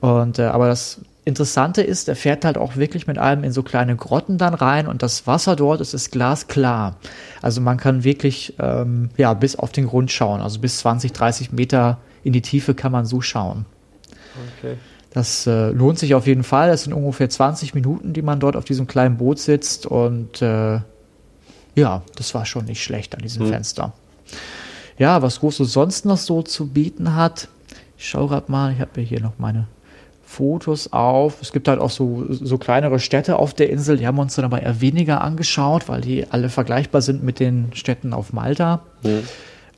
Speaker 2: Und äh, aber das Interessante ist, er fährt halt auch wirklich mit allem in so kleine Grotten dann rein und das Wasser dort ist, ist glasklar. Also man kann wirklich ähm, ja, bis auf den Grund schauen. Also bis 20, 30 Meter in die Tiefe kann man so schauen. Okay. Das äh, lohnt sich auf jeden Fall. Das sind ungefähr 20 Minuten, die man dort auf diesem kleinen Boot sitzt und äh, ja, das war schon nicht schlecht an diesem hm. Fenster. Ja, was Große sonst noch so zu bieten hat. Ich schaue gerade mal, ich habe mir hier noch meine Fotos auf. Es gibt halt auch so, so kleinere Städte auf der Insel, die haben wir uns dann aber eher weniger angeschaut, weil die alle vergleichbar sind mit den Städten auf Malta. Mhm.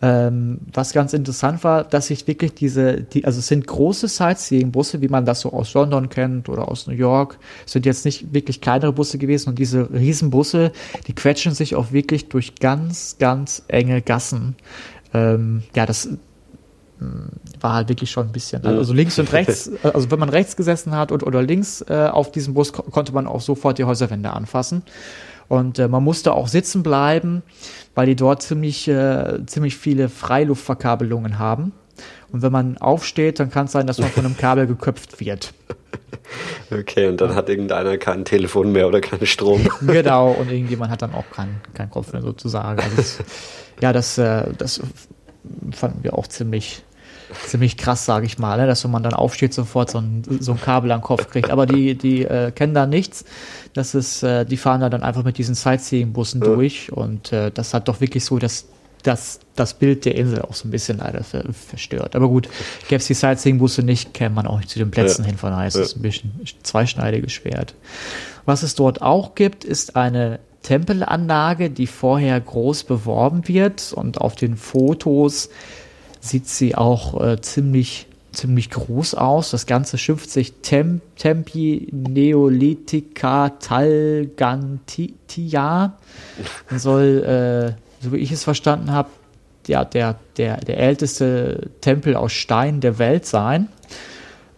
Speaker 2: Ähm, was ganz interessant war, dass sich wirklich diese, die, also es sind große Sightseeing-Busse, wie man das so aus London kennt oder aus New York, es sind jetzt nicht wirklich kleinere Busse gewesen und diese Riesenbusse, die quetschen sich auch wirklich durch ganz, ganz enge Gassen. Ähm, ja, das war halt wirklich schon ein bisschen. Also links und [LAUGHS] rechts, also wenn man rechts gesessen hat und, oder links äh, auf diesem Bus, ko konnte man auch sofort die Häuserwände anfassen. Und äh, man musste auch sitzen bleiben, weil die dort ziemlich, äh, ziemlich viele Freiluftverkabelungen haben. Und wenn man aufsteht, dann kann es sein, dass man von einem [LAUGHS] Kabel geköpft wird.
Speaker 1: Okay, und dann hat irgendeiner kein Telefon mehr oder keinen Strom. [LAUGHS]
Speaker 2: genau, und irgendjemand hat dann auch keinen kein Kopf mehr sozusagen. Also das, ja, das, äh, das fanden wir auch ziemlich, ziemlich krass, sage ich mal, ne? dass wenn man dann aufsteht, sofort so ein, so ein Kabel am Kopf kriegt. Aber die, die äh, kennen da nichts. Das ist, äh, die fahren da dann einfach mit diesen Sightseeing-Bussen ja. durch und äh, das hat doch wirklich so das, das, das Bild der Insel auch so ein bisschen leider ver verstört. Aber gut, gäbe es die Sightseeing-Busse nicht, käme man auch nicht zu den Plätzen ja. hin. Von daher ist es ja. ein bisschen zweischneidiges Schwert. Was es dort auch gibt, ist eine Tempelanlage, die vorher groß beworben wird und auf den Fotos sieht sie auch äh, ziemlich, ziemlich groß aus. Das Ganze schimpft sich Tem Tempi Neolithica Talgantia soll, äh, so wie ich es verstanden habe, ja, der, der, der älteste Tempel aus Stein der Welt sein.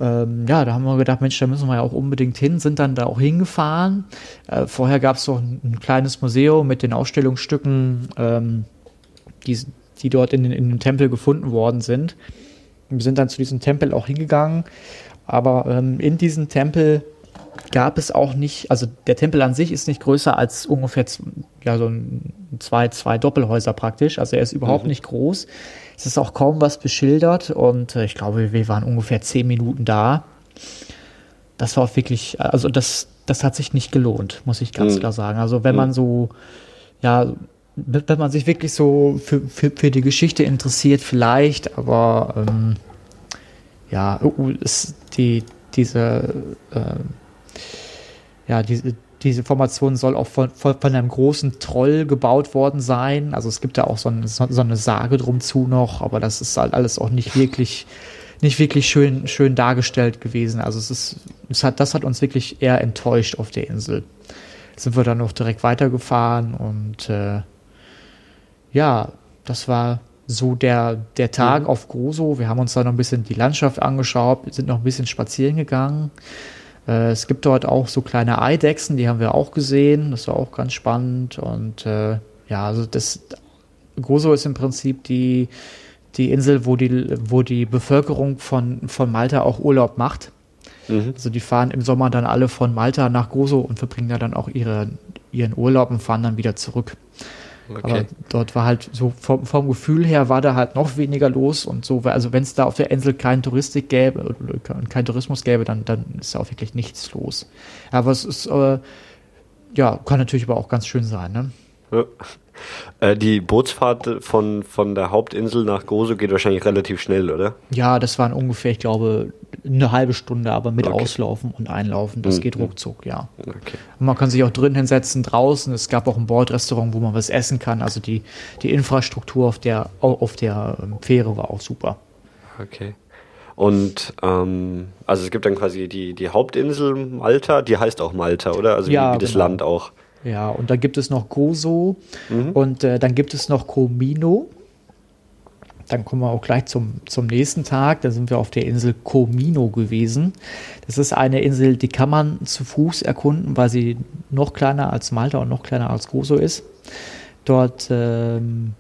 Speaker 2: Ähm, ja, da haben wir gedacht, Mensch, da müssen wir ja auch unbedingt hin, sind dann da auch hingefahren. Äh, vorher gab es so ein, ein, kleines Museum mit den Ausstellungsstücken, ähm, die, die dort in, in dem Tempel gefunden worden sind. Wir sind dann zu diesem Tempel auch hingegangen, aber ähm, in diesem Tempel gab es auch nicht, also der Tempel an sich ist nicht größer als ungefähr ja, so ein, zwei, zwei Doppelhäuser praktisch. Also er ist überhaupt mhm. nicht groß. Es ist auch kaum was beschildert und äh, ich glaube, wir waren ungefähr zehn Minuten da. Das war auch wirklich, also das, das hat sich nicht gelohnt, muss ich ganz mhm. klar sagen. Also wenn mhm. man so, ja, wenn man sich wirklich so für, für, für die Geschichte interessiert, vielleicht, aber ähm, ja, ist die, diese, äh, ja, diese, diese Formation soll auch von, von, von, einem großen Troll gebaut worden sein. Also es gibt da auch so, ein, so, so, eine Sage drum zu noch, aber das ist halt alles auch nicht wirklich, nicht wirklich schön, schön dargestellt gewesen. Also es ist, es hat, das hat uns wirklich eher enttäuscht auf der Insel. Sind wir dann noch direkt weitergefahren und äh, ja, das war so der, der Tag mhm. auf Groso. Wir haben uns da noch ein bisschen die Landschaft angeschaut, sind noch ein bisschen spazieren gegangen. Äh, es gibt dort auch so kleine Eidechsen, die haben wir auch gesehen. Das war auch ganz spannend. Und äh, ja, also das Gozo ist im Prinzip die, die Insel, wo die, wo die Bevölkerung von, von Malta auch Urlaub macht. Mhm. Also die fahren im Sommer dann alle von Malta nach Gozo und verbringen da dann auch ihre, ihren Urlaub und fahren dann wieder zurück. Okay. Aber dort war halt so vom, vom, Gefühl her war da halt noch weniger los und so, also wenn es da auf der Insel keinen Touristik gäbe, kein Tourismus gäbe, dann, dann ist da auch wirklich nichts los. Aber es ist, äh, ja, kann natürlich aber auch ganz schön sein, ne?
Speaker 1: Ja. Äh, die Bootsfahrt von, von der Hauptinsel nach Gozo geht wahrscheinlich relativ schnell, oder?
Speaker 2: Ja, das waren ungefähr, ich glaube, eine halbe Stunde, aber mit okay. Auslaufen und Einlaufen. Das mhm. geht ruckzuck, ja. Okay. Und man kann sich auch drin hinsetzen, draußen. Es gab auch ein Bordrestaurant, wo man was essen kann. Also die, die Infrastruktur auf der, auf der ähm, Fähre war auch super.
Speaker 1: Okay. Und ähm, also es gibt dann quasi die, die Hauptinsel Malta, die heißt auch Malta, oder? Also ja, wie, wie das genau. Land auch.
Speaker 2: Ja, und dann gibt es noch Gozo mhm. und äh, dann gibt es noch Comino. Dann kommen wir auch gleich zum, zum nächsten Tag. Da sind wir auf der Insel Comino gewesen. Das ist eine Insel, die kann man zu Fuß erkunden, weil sie noch kleiner als Malta und noch kleiner als Gozo ist. Dort ähm,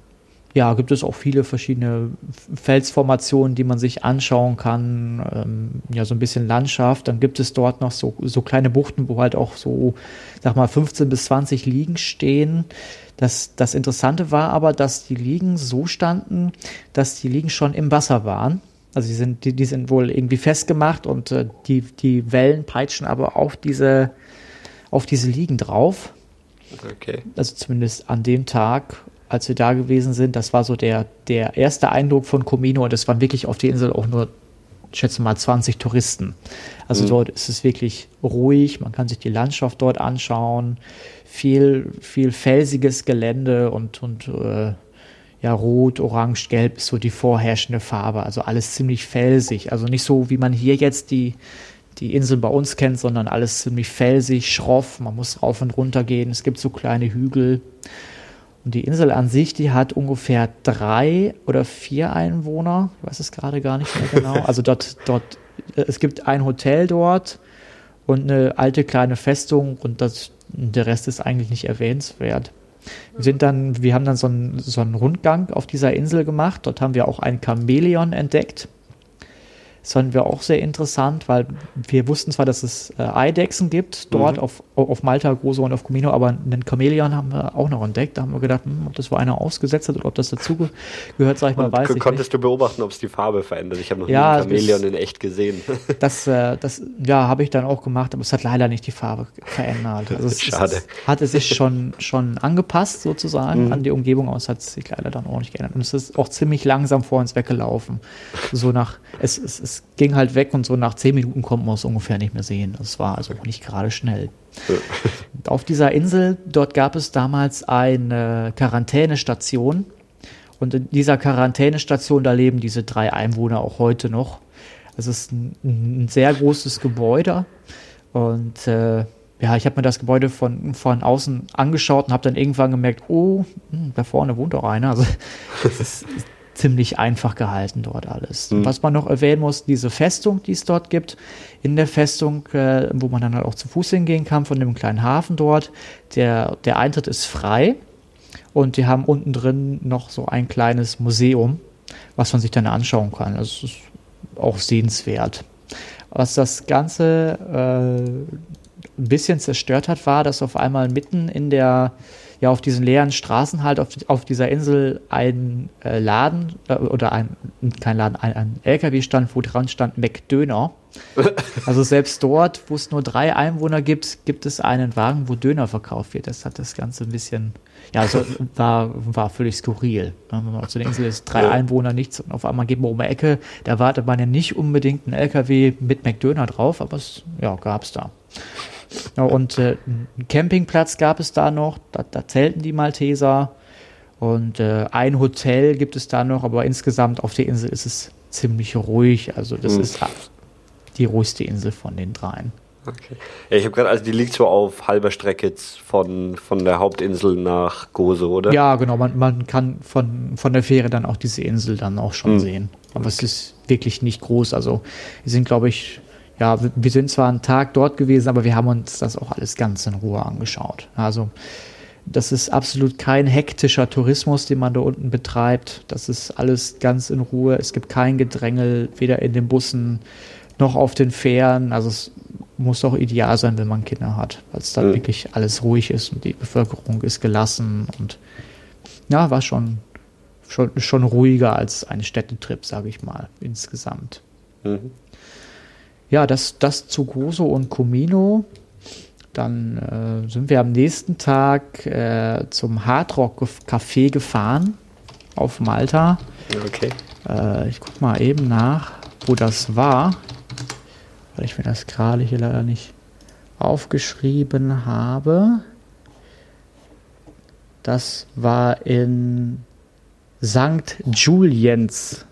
Speaker 2: ja, gibt es auch viele verschiedene Felsformationen, die man sich anschauen kann. Ähm, ja, so ein bisschen Landschaft. Dann gibt es dort noch so, so kleine Buchten, wo halt auch so, sag mal, 15 bis 20 Liegen stehen. Das, das Interessante war aber, dass die Liegen so standen, dass die Liegen schon im Wasser waren. Also die sind, die, die sind wohl irgendwie festgemacht und äh, die, die Wellen peitschen aber auf diese, auf diese Liegen drauf. Okay. Also zumindest an dem Tag als wir da gewesen sind. Das war so der, der erste Eindruck von Comino und es waren wirklich auf der Insel auch nur, ich schätze mal, 20 Touristen. Also mhm. dort ist es wirklich ruhig, man kann sich die Landschaft dort anschauen, viel, viel felsiges Gelände und, und äh, ja, rot, orange, gelb ist so die vorherrschende Farbe. Also alles ziemlich felsig. Also nicht so, wie man hier jetzt die, die Insel bei uns kennt, sondern alles ziemlich felsig, schroff. Man muss rauf und runter gehen. Es gibt so kleine Hügel. Und die Insel an sich, die hat ungefähr drei oder vier Einwohner. Ich weiß es gerade gar nicht mehr genau. [LAUGHS] Also dort, dort, äh, es gibt ein Hotel dort und eine alte kleine Festung und das, der Rest ist eigentlich nicht erwähnenswert. Wir sind dann, wir haben dann so einen, so einen Rundgang auf dieser Insel gemacht. Dort haben wir auch ein Chamäleon entdeckt. Das fanden wir auch sehr interessant, weil wir wussten zwar, dass es äh, Eidechsen gibt dort mhm. auf, auf Malta, Gozo und auf Comino, aber einen Chamäleon haben wir auch noch entdeckt. Da haben wir gedacht, hm, ob das wohl einer ausgesetzt hat oder ob das dazu gehört, sag ich mal, weiß
Speaker 1: ich Konntest nicht. du beobachten, ob es die Farbe verändert? Ich habe noch ja, nie einen Chamäleon in echt gesehen. [LAUGHS]
Speaker 2: Das, äh, das ja, habe ich dann auch gemacht, aber es hat leider nicht die Farbe verändert. Also es, Schade. Es, es hatte sich schon, schon angepasst sozusagen mhm. an die Umgebung, aber es hat sich leider dann auch nicht geändert. Und es ist auch ziemlich langsam vor uns weggelaufen. So nach, es, es, es es ging halt weg und so nach zehn Minuten konnte man es ungefähr nicht mehr sehen. Das war also nicht gerade schnell. Auf dieser Insel, dort gab es damals eine Quarantänestation. Und in dieser Quarantänestation, da leben diese drei Einwohner auch heute noch. Es ist ein, ein sehr großes Gebäude. Und äh, ja, ich habe mir das Gebäude von, von außen angeschaut und habe dann irgendwann gemerkt, oh, hm, da vorne wohnt auch einer. Also [LAUGHS] es ist ziemlich einfach gehalten dort alles. Mhm. Was man noch erwähnen muss, diese Festung, die es dort gibt, in der Festung, äh, wo man dann halt auch zu Fuß hingehen kann, von dem kleinen Hafen dort, der, der Eintritt ist frei und die haben unten drin noch so ein kleines Museum, was man sich dann anschauen kann. Das ist auch sehenswert. Was das Ganze äh, ein bisschen zerstört hat, war, dass auf einmal mitten in der ja auf diesen leeren Straßen halt auf, auf dieser Insel ein äh, Laden äh, oder ein, kein Laden, ein, ein LKW stand, wo dran stand McDöner. [LAUGHS] also selbst dort, wo es nur drei Einwohner gibt, gibt es einen Wagen, wo Döner verkauft wird. Das hat das Ganze ein bisschen, ja, also [LAUGHS] war, war völlig skurril. Wenn man auf so einer Insel ist, drei Einwohner, nichts und auf einmal geht man um die Ecke, da wartet man ja nicht unbedingt einen LKW mit McDöner drauf, aber es, ja, gab es da. Und äh, einen Campingplatz gab es da noch, da, da zelten die Malteser. Und äh, ein Hotel gibt es da noch, aber insgesamt auf der Insel ist es ziemlich ruhig. Also das mhm. ist die ruhigste Insel von den dreien.
Speaker 1: Okay. Ja, ich habe gerade, also die liegt so auf halber Strecke jetzt von, von der Hauptinsel nach Gozo, oder?
Speaker 2: Ja, genau. Man, man kann von, von der Fähre dann auch diese Insel dann auch schon mhm. sehen. Aber okay. es ist wirklich nicht groß. Also wir sind, glaube ich, ja, wir sind zwar einen Tag dort gewesen, aber wir haben uns das auch alles ganz in Ruhe angeschaut. Also Das ist absolut kein hektischer Tourismus, den man da unten betreibt. Das ist alles ganz in Ruhe. Es gibt kein Gedrängel, weder in den Bussen noch auf den Fähren. Also es muss auch ideal sein, wenn man Kinder hat, weil es dann mhm. wirklich alles ruhig ist und die Bevölkerung ist gelassen und ja, war schon, schon, schon ruhiger als ein Städtetrip, sage ich mal, insgesamt. Mhm. Ja, das, das zu Gozo und Comino. Dann äh, sind wir am nächsten Tag äh, zum Hardrock Café gefahren auf Malta.
Speaker 1: Okay.
Speaker 2: Äh, ich guck mal eben nach, wo das war, weil ich mir das gerade hier leider nicht aufgeschrieben habe. Das war in St. Juliens.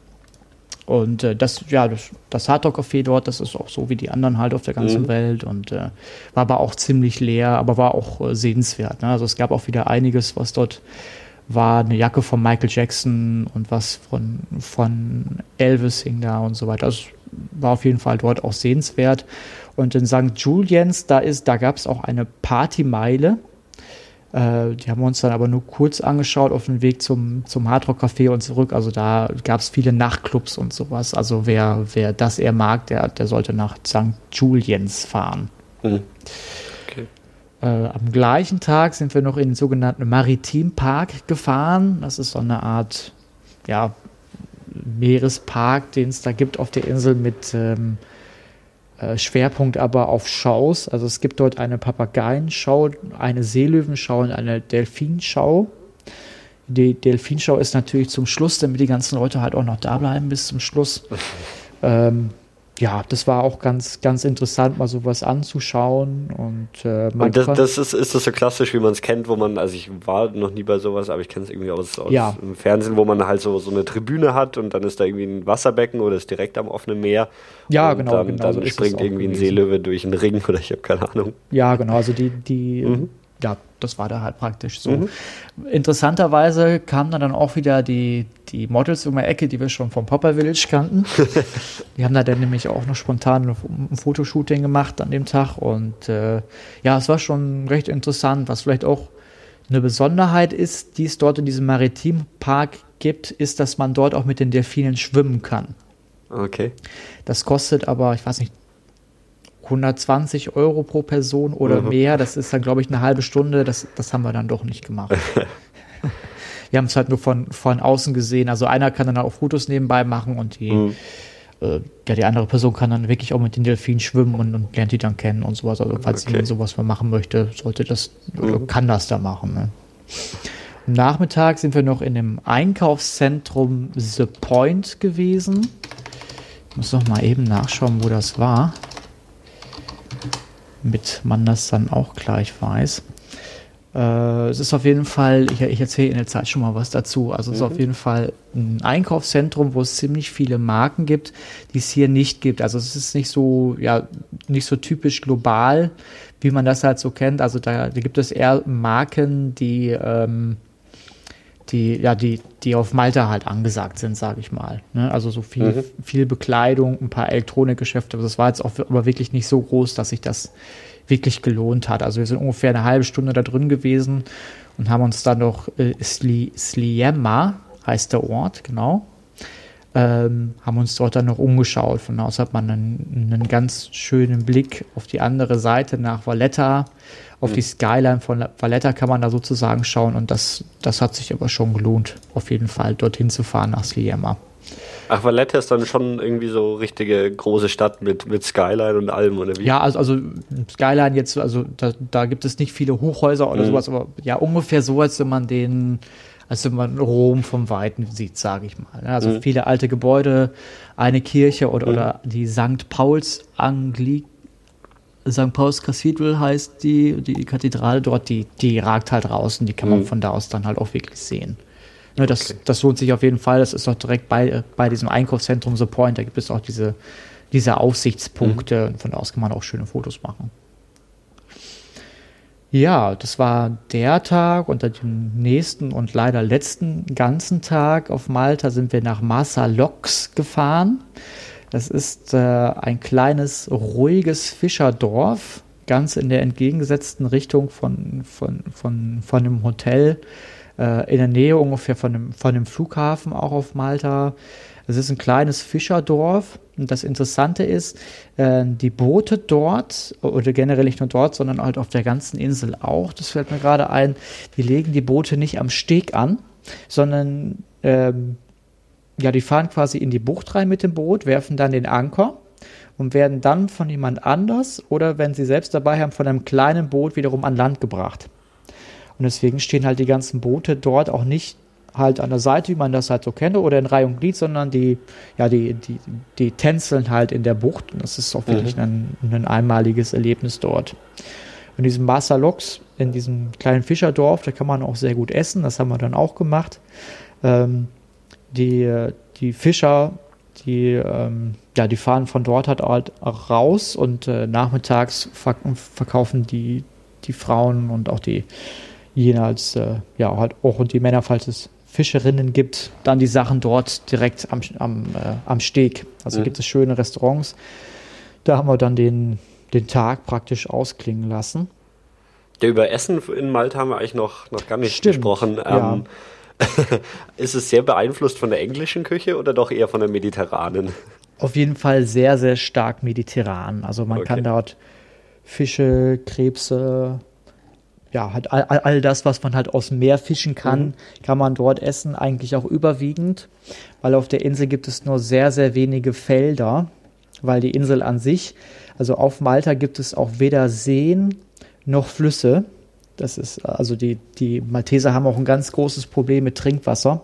Speaker 2: Und äh, das, ja, das, das Hardrock-Café dort, das ist auch so wie die anderen halt auf der ganzen mhm. Welt und äh, war aber auch ziemlich leer, aber war auch äh, sehenswert. Ne? Also es gab auch wieder einiges, was dort war. Eine Jacke von Michael Jackson und was von, von Elvis hing da und so weiter. Das war auf jeden Fall dort auch sehenswert. Und in St. Julians, da da gab es auch eine Partymeile äh, die haben wir uns dann aber nur kurz angeschaut auf dem Weg zum, zum Hardrock Café und zurück. Also da gab es viele Nachtclubs und sowas. Also wer, wer das eher mag, der, der sollte nach St. Juliens fahren. Mhm. Okay. Äh, am gleichen Tag sind wir noch in den sogenannten Maritimpark gefahren. Das ist so eine Art ja, Meerespark, den es da gibt auf der Insel mit ähm, äh, Schwerpunkt aber auf Shows. Also es gibt dort eine Papageienschau, eine Seelöwenschau und eine Delfinschau. Die Delfinschau ist natürlich zum Schluss, damit die ganzen Leute halt auch noch da bleiben bis zum Schluss. [LAUGHS] ähm, ja, das war auch ganz, ganz interessant, mal sowas anzuschauen. Und, äh,
Speaker 1: und das, das, ist, ist das so klassisch, wie man es kennt, wo man, also ich war noch nie bei sowas, aber ich kenne es irgendwie aus, aus
Speaker 2: ja.
Speaker 1: dem Fernsehen, wo man halt so, so eine Tribüne hat und dann ist da irgendwie ein Wasserbecken oder ist direkt am offenen Meer.
Speaker 2: Ja,
Speaker 1: und
Speaker 2: genau.
Speaker 1: Dann,
Speaker 2: genau
Speaker 1: dann so springt irgendwie ein Seelöwe durch einen Ring [LAUGHS] oder ich habe keine Ahnung.
Speaker 2: Ja, genau. Also die, die mhm ja, das war da halt praktisch so. Mhm. Interessanterweise kamen dann auch wieder die, die Models um die Ecke, die wir schon vom Popper Village kannten. [LAUGHS] die haben da dann nämlich auch noch spontan ein Fotoshooting gemacht an dem Tag und äh, ja, es war schon recht interessant, was vielleicht auch eine Besonderheit ist, die es dort in diesem Maritimpark gibt, ist, dass man dort auch mit den Delfinen schwimmen kann.
Speaker 1: Okay.
Speaker 2: Das kostet aber, ich weiß nicht, 120 Euro pro Person oder mhm. mehr. Das ist dann, glaube ich, eine halbe Stunde. Das, das haben wir dann doch nicht gemacht. [LAUGHS] wir haben es halt nur von, von außen gesehen. Also einer kann dann auch Fotos nebenbei machen und die, mhm. äh, ja, die andere Person kann dann wirklich auch mit den Delfinen schwimmen und, und lernt die dann kennen und sowas. Also falls okay. sowas mal machen möchte, sollte das mhm. oder kann das da machen. Ne? Am Nachmittag sind wir noch in dem Einkaufszentrum The Point gewesen. Ich muss noch mal eben nachschauen, wo das war damit man das dann auch gleich weiß. Äh, es ist auf jeden Fall, ich, ich erzähle in der Zeit schon mal was dazu. Also es ist auf mhm. jeden Fall ein Einkaufszentrum, wo es ziemlich viele Marken gibt, die es hier nicht gibt. Also es ist nicht so, ja, nicht so typisch global, wie man das halt so kennt. Also da, da gibt es eher Marken, die ähm, die, ja, die, die auf Malta halt angesagt sind, sage ich mal. Ne? Also so viel, mhm. viel Bekleidung, ein paar Elektronikgeschäfte. Aber das war jetzt auch aber wirklich nicht so groß, dass sich das wirklich gelohnt hat. Also wir sind ungefähr eine halbe Stunde da drin gewesen und haben uns dann noch äh, Sli, Sliema, heißt der Ort, genau. Ähm, haben uns dort dann noch umgeschaut. Von da aus hat man einen, einen ganz schönen Blick auf die andere Seite nach Valletta auf die Skyline von Valletta kann man da sozusagen schauen und das, das hat sich aber schon gelohnt, auf jeden Fall dorthin zu fahren nach Sliema.
Speaker 1: Ach, Valletta ist dann schon irgendwie so richtige große Stadt mit, mit Skyline und allem, oder wie?
Speaker 2: Ja, also, also Skyline jetzt, also da, da gibt es nicht viele Hochhäuser oder mhm. sowas, aber ja, ungefähr so, als wenn man den, als wenn man Rom vom Weiten sieht, sage ich mal. Ne? Also mhm. viele alte Gebäude, eine Kirche oder, mhm. oder die St. Pauls Anglik St. Paul's Cathedral heißt die, die Kathedrale dort, die, die ragt halt raus und die kann man mhm. von da aus dann halt auch wirklich sehen. Ne, das, okay. das lohnt sich auf jeden Fall. Das ist auch direkt bei, bei diesem Einkaufszentrum The Point. Da gibt es auch diese, diese Aussichtspunkte. Mhm. Von da aus kann man auch schöne Fotos machen. Ja, das war der Tag. Unter dem nächsten und leider letzten ganzen Tag auf Malta sind wir nach Massa Lox gefahren. Das ist äh, ein kleines, ruhiges Fischerdorf, ganz in der entgegengesetzten Richtung von, von, von, von einem Hotel, äh, in der Nähe ungefähr von einem, von einem Flughafen auch auf Malta. Es ist ein kleines Fischerdorf. Und das Interessante ist, äh, die Boote dort, oder generell nicht nur dort, sondern halt auf der ganzen Insel auch, das fällt mir gerade ein, die legen die Boote nicht am Steg an, sondern ähm, ja, die fahren quasi in die Bucht rein mit dem Boot, werfen dann den Anker und werden dann von jemand anders oder wenn sie selbst dabei haben, von einem kleinen Boot wiederum an Land gebracht. Und deswegen stehen halt die ganzen Boote dort auch nicht halt an der Seite, wie man das halt so kennt, oder in Reihe und Glied, sondern die, ja, die, die, die tänzeln halt in der Bucht. Und das ist auch wirklich mhm. ein, ein einmaliges Erlebnis dort. In diesem Loks, in diesem kleinen Fischerdorf, da kann man auch sehr gut essen. Das haben wir dann auch gemacht. Ähm, die, die Fischer, die, ähm, ja, die fahren von dort halt auch raus und äh, nachmittags verk verkaufen die, die Frauen und auch die jeweils, äh, ja, halt auch und die Männer, falls es Fischerinnen gibt, dann die Sachen dort direkt am, am, äh, am Steg. Also mhm. gibt es schöne Restaurants. Da haben wir dann den, den Tag praktisch ausklingen lassen.
Speaker 1: Ja, über Essen in Malta haben wir eigentlich noch, noch gar nicht Stimmt, gesprochen. Ja. [LAUGHS] Ist es sehr beeinflusst von der englischen Küche oder doch eher von der mediterranen?
Speaker 2: Auf jeden Fall sehr, sehr stark mediterran. Also man okay. kann dort Fische, Krebse, ja, halt all, all, das, was man halt aus dem Meer fischen kann, mhm. kann man dort essen, eigentlich auch überwiegend, weil auf der Insel gibt es nur sehr, sehr wenige Felder, weil die Insel an sich, also auf Malta gibt es auch weder Seen noch Flüsse. Das ist, also die, die Malteser haben auch ein ganz großes Problem mit Trinkwasser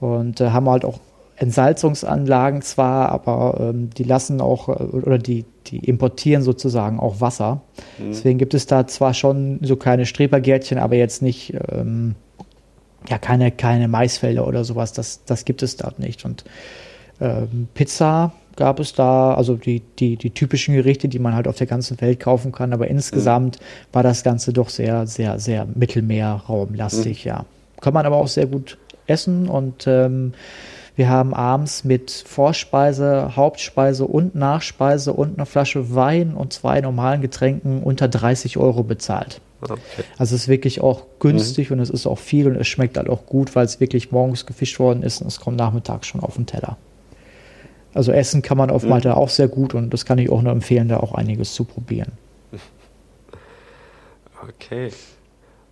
Speaker 2: und äh, haben halt auch Entsalzungsanlagen zwar, aber ähm, die lassen auch, äh, oder die, die importieren sozusagen auch Wasser. Mhm. Deswegen gibt es da zwar schon so kleine Strebergärtchen, aber jetzt nicht, ähm, ja, keine, keine Maisfelder oder sowas. Das, das gibt es dort nicht. Und ähm, Pizza gab es da, also die, die, die typischen Gerichte, die man halt auf der ganzen Welt kaufen kann, aber insgesamt mhm. war das Ganze doch sehr, sehr, sehr Mittelmeerraumlastig, mhm. ja. Kann man aber auch sehr gut essen und ähm, wir haben abends mit Vorspeise, Hauptspeise und Nachspeise und einer Flasche Wein und zwei normalen Getränken unter 30 Euro bezahlt. Okay. Also es ist wirklich auch günstig mhm. und es ist auch viel und es schmeckt halt auch gut, weil es wirklich morgens gefischt worden ist und es kommt nachmittags schon auf den Teller. Also essen kann man auf mhm. Malta auch sehr gut und das kann ich auch nur empfehlen, da auch einiges zu probieren. [LAUGHS]
Speaker 1: Okay.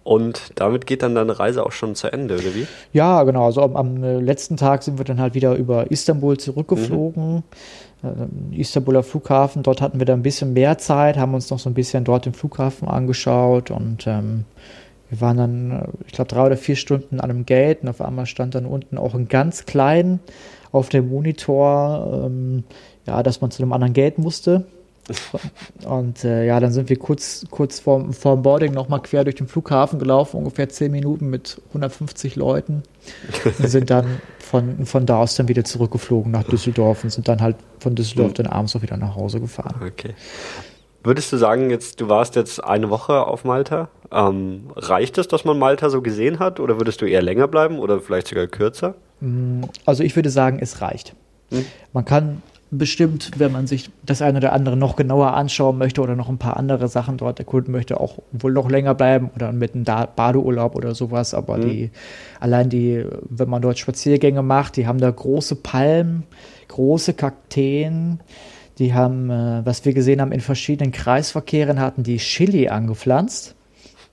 Speaker 1: Und damit geht dann deine Reise auch schon zu Ende, oder wie?
Speaker 2: Ja, genau. Also am, am äh, letzten Tag sind wir dann halt wieder über Istanbul zurückgeflogen. Mhm. Äh, Istanbuler Flughafen, dort hatten wir dann ein bisschen mehr Zeit, haben uns noch so ein bisschen dort den Flughafen angeschaut und ähm, wir waren dann, äh, ich glaube, drei oder vier Stunden an einem Gate und auf einmal stand dann unten auch ein ganz klein auf dem Monitor, ähm, ja, dass man zu einem anderen Gate musste. [LAUGHS] Und äh, ja, dann sind wir kurz, kurz vorm, vorm Boarding nochmal quer durch den Flughafen gelaufen, ungefähr zehn Minuten mit 150 Leuten. Und sind dann von, von da aus dann wieder zurückgeflogen nach Düsseldorf und sind dann halt von Düsseldorf mhm. dann abends auch wieder nach Hause gefahren.
Speaker 1: Okay. Würdest du sagen, jetzt, du warst jetzt eine Woche auf Malta? Ähm, reicht es, dass man Malta so gesehen hat? Oder würdest du eher länger bleiben oder vielleicht sogar kürzer?
Speaker 2: Mm, also ich würde sagen, es reicht. Hm? Man kann bestimmt, wenn man sich das eine oder andere noch genauer anschauen möchte oder noch ein paar andere Sachen dort erkunden möchte, auch wohl noch länger bleiben oder mit einem Badeurlaub oder sowas. Aber mhm. die, allein die, wenn man dort Spaziergänge macht, die haben da große Palmen, große Kakteen. Die haben, äh, was wir gesehen haben, in verschiedenen Kreisverkehren hatten die Chili angepflanzt.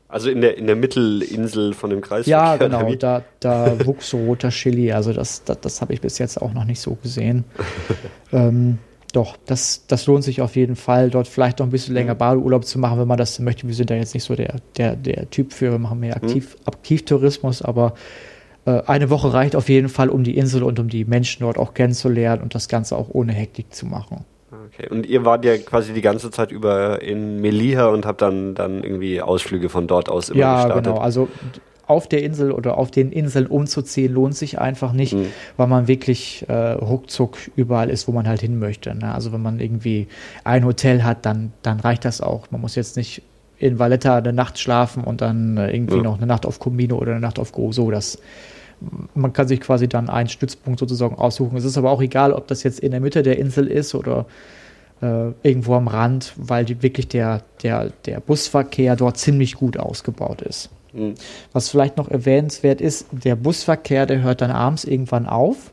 Speaker 1: Also in der, in der Mittelinsel von dem Kreis.
Speaker 2: Ja, [LAUGHS] genau, da, da wuchs so roter Chili. Also das, das, das habe ich bis jetzt auch noch nicht so gesehen. [LAUGHS] ähm, doch, das, das lohnt sich auf jeden Fall, dort vielleicht noch ein bisschen länger. Badeurlaub zu machen, wenn man das möchte. Wir sind da jetzt nicht so der, der, der Typ für, wir machen mehr mhm. Aktiv, mhm. Aktivtourismus, aber äh, eine Woche reicht auf jeden Fall, um die Insel und um die Menschen dort auch kennenzulernen und das Ganze auch ohne Hektik zu machen.
Speaker 1: Okay, und ihr wart ja quasi die ganze Zeit über in Melilla und habt dann, dann irgendwie Ausflüge von dort aus immer
Speaker 2: ja, gestartet? Ja, genau. Also auf der Insel oder auf den Inseln umzuziehen lohnt sich einfach nicht, mhm. weil man wirklich äh, ruckzuck überall ist, wo man halt hin möchte. Ne? Also wenn man irgendwie ein Hotel hat, dann, dann reicht das auch. Man muss jetzt nicht in Valletta eine Nacht schlafen und dann äh, irgendwie ja. noch eine Nacht auf Comino oder eine Nacht auf Gozo. Das, man kann sich quasi dann einen Stützpunkt sozusagen aussuchen. Es ist aber auch egal, ob das jetzt in der Mitte der Insel ist oder äh, irgendwo am Rand, weil die, wirklich der, der, der Busverkehr dort ziemlich gut ausgebaut ist. Mhm. Was vielleicht noch erwähnenswert ist, der Busverkehr, der hört dann abends irgendwann auf.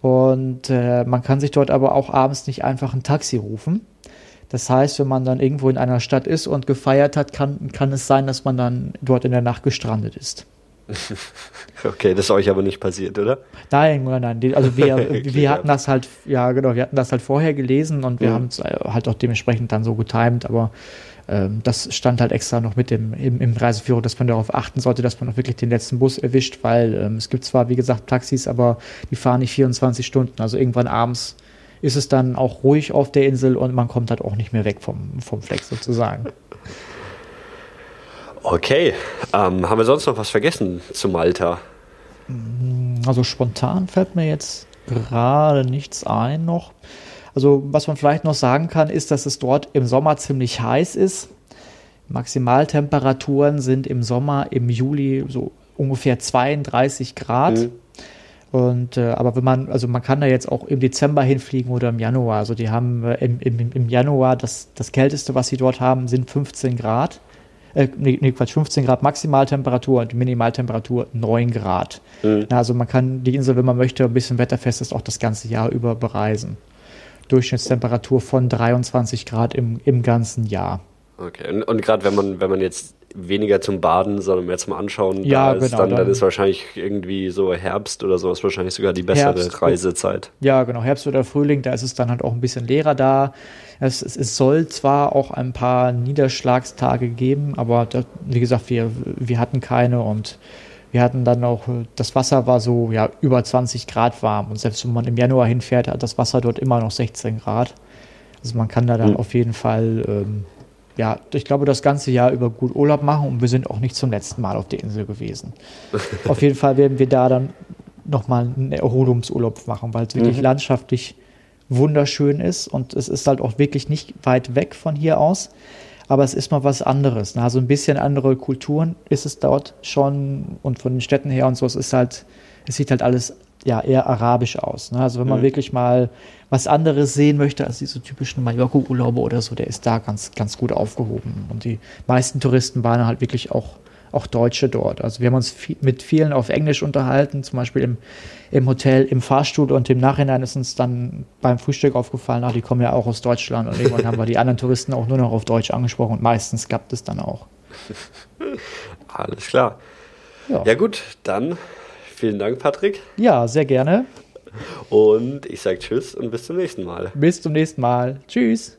Speaker 2: Und äh, man kann sich dort aber auch abends nicht einfach ein Taxi rufen. Das heißt, wenn man dann irgendwo in einer Stadt ist und gefeiert hat, kann, kann es sein, dass man dann dort in der Nacht gestrandet ist. [LAUGHS]
Speaker 1: Okay, das ist euch aber nicht passiert, oder?
Speaker 2: Nein, nein, nein. Also wir, [LAUGHS] wir hatten das halt, ja genau, wir hatten das halt vorher gelesen und wir mhm. haben es äh, halt auch dementsprechend dann so getimt, aber ähm, das stand halt extra noch mit dem, im, im, Reiseführer, dass man darauf achten sollte, dass man auch wirklich den letzten Bus erwischt, weil ähm, es gibt zwar, wie gesagt, Taxis, aber die fahren nicht 24 Stunden. Also irgendwann abends ist es dann auch ruhig auf der Insel und man kommt halt auch nicht mehr weg vom, vom Fleck sozusagen. [LAUGHS]
Speaker 1: Okay, ähm, haben wir sonst noch was vergessen zu Malta?
Speaker 2: Also spontan fällt mir jetzt gerade nichts ein noch. Also was man vielleicht noch sagen kann, ist, dass es dort im Sommer ziemlich heiß ist. Maximaltemperaturen sind im Sommer im Juli so ungefähr 32 Grad. Mhm. Und äh, aber wenn man, also man kann da jetzt auch im Dezember hinfliegen oder im Januar. Also die haben äh, im, im, im Januar das, das kälteste, was sie dort haben, sind 15 Grad. Äh, nee, nee, Quatsch, 15 Grad Maximaltemperatur und Minimaltemperatur 9 Grad. Mhm. Also man kann die Insel, wenn man möchte, ein bisschen wetterfest ist, auch das ganze Jahr über bereisen. Durchschnittstemperatur von 23 Grad im, im ganzen Jahr.
Speaker 1: Okay, und, und gerade wenn man, wenn man jetzt weniger zum Baden, sondern mehr zum Anschauen ja, da ist, genau, dann, dann, ist wahrscheinlich irgendwie so Herbst oder sowas wahrscheinlich sogar die bessere Herbst, Reisezeit.
Speaker 2: Ja, genau, Herbst oder Frühling, da ist es dann halt auch ein bisschen leerer da. Es, es, es soll zwar auch ein paar Niederschlagstage geben, aber das, wie gesagt, wir, wir hatten keine und wir hatten dann auch, das Wasser war so ja über 20 Grad warm und selbst wenn man im Januar hinfährt, hat das Wasser dort immer noch 16 Grad. Also man kann da dann mhm. auf jeden Fall ähm, ja, ich glaube, das ganze Jahr über gut Urlaub machen und wir sind auch nicht zum letzten Mal auf der Insel gewesen. [LAUGHS] auf jeden Fall werden wir da dann nochmal einen Erholungsurlaub machen, weil es wirklich mhm. landschaftlich wunderschön ist und es ist halt auch wirklich nicht weit weg von hier aus, aber es ist mal was anderes. Ne? Also ein bisschen andere Kulturen ist es dort schon und von den Städten her und so, es ist halt, es sieht halt alles ja eher arabisch aus. Ne? Also wenn man mhm. wirklich mal was anderes sehen möchte als diese typischen Mallorca-Urlaube oder so, der ist da ganz, ganz gut aufgehoben. Und die meisten Touristen waren halt wirklich auch, auch Deutsche dort. Also wir haben uns viel, mit vielen auf Englisch unterhalten, zum Beispiel im, im Hotel, im Fahrstuhl und im Nachhinein ist uns dann beim Frühstück aufgefallen, ach, die kommen ja auch aus Deutschland und irgendwann haben wir die anderen Touristen auch nur noch auf Deutsch angesprochen und meistens gab es dann auch. [LAUGHS]
Speaker 1: Alles klar. Ja. ja gut, dann vielen Dank, Patrick.
Speaker 2: Ja, sehr gerne.
Speaker 1: Und ich sage Tschüss und bis zum nächsten Mal.
Speaker 2: Bis zum nächsten Mal. Tschüss.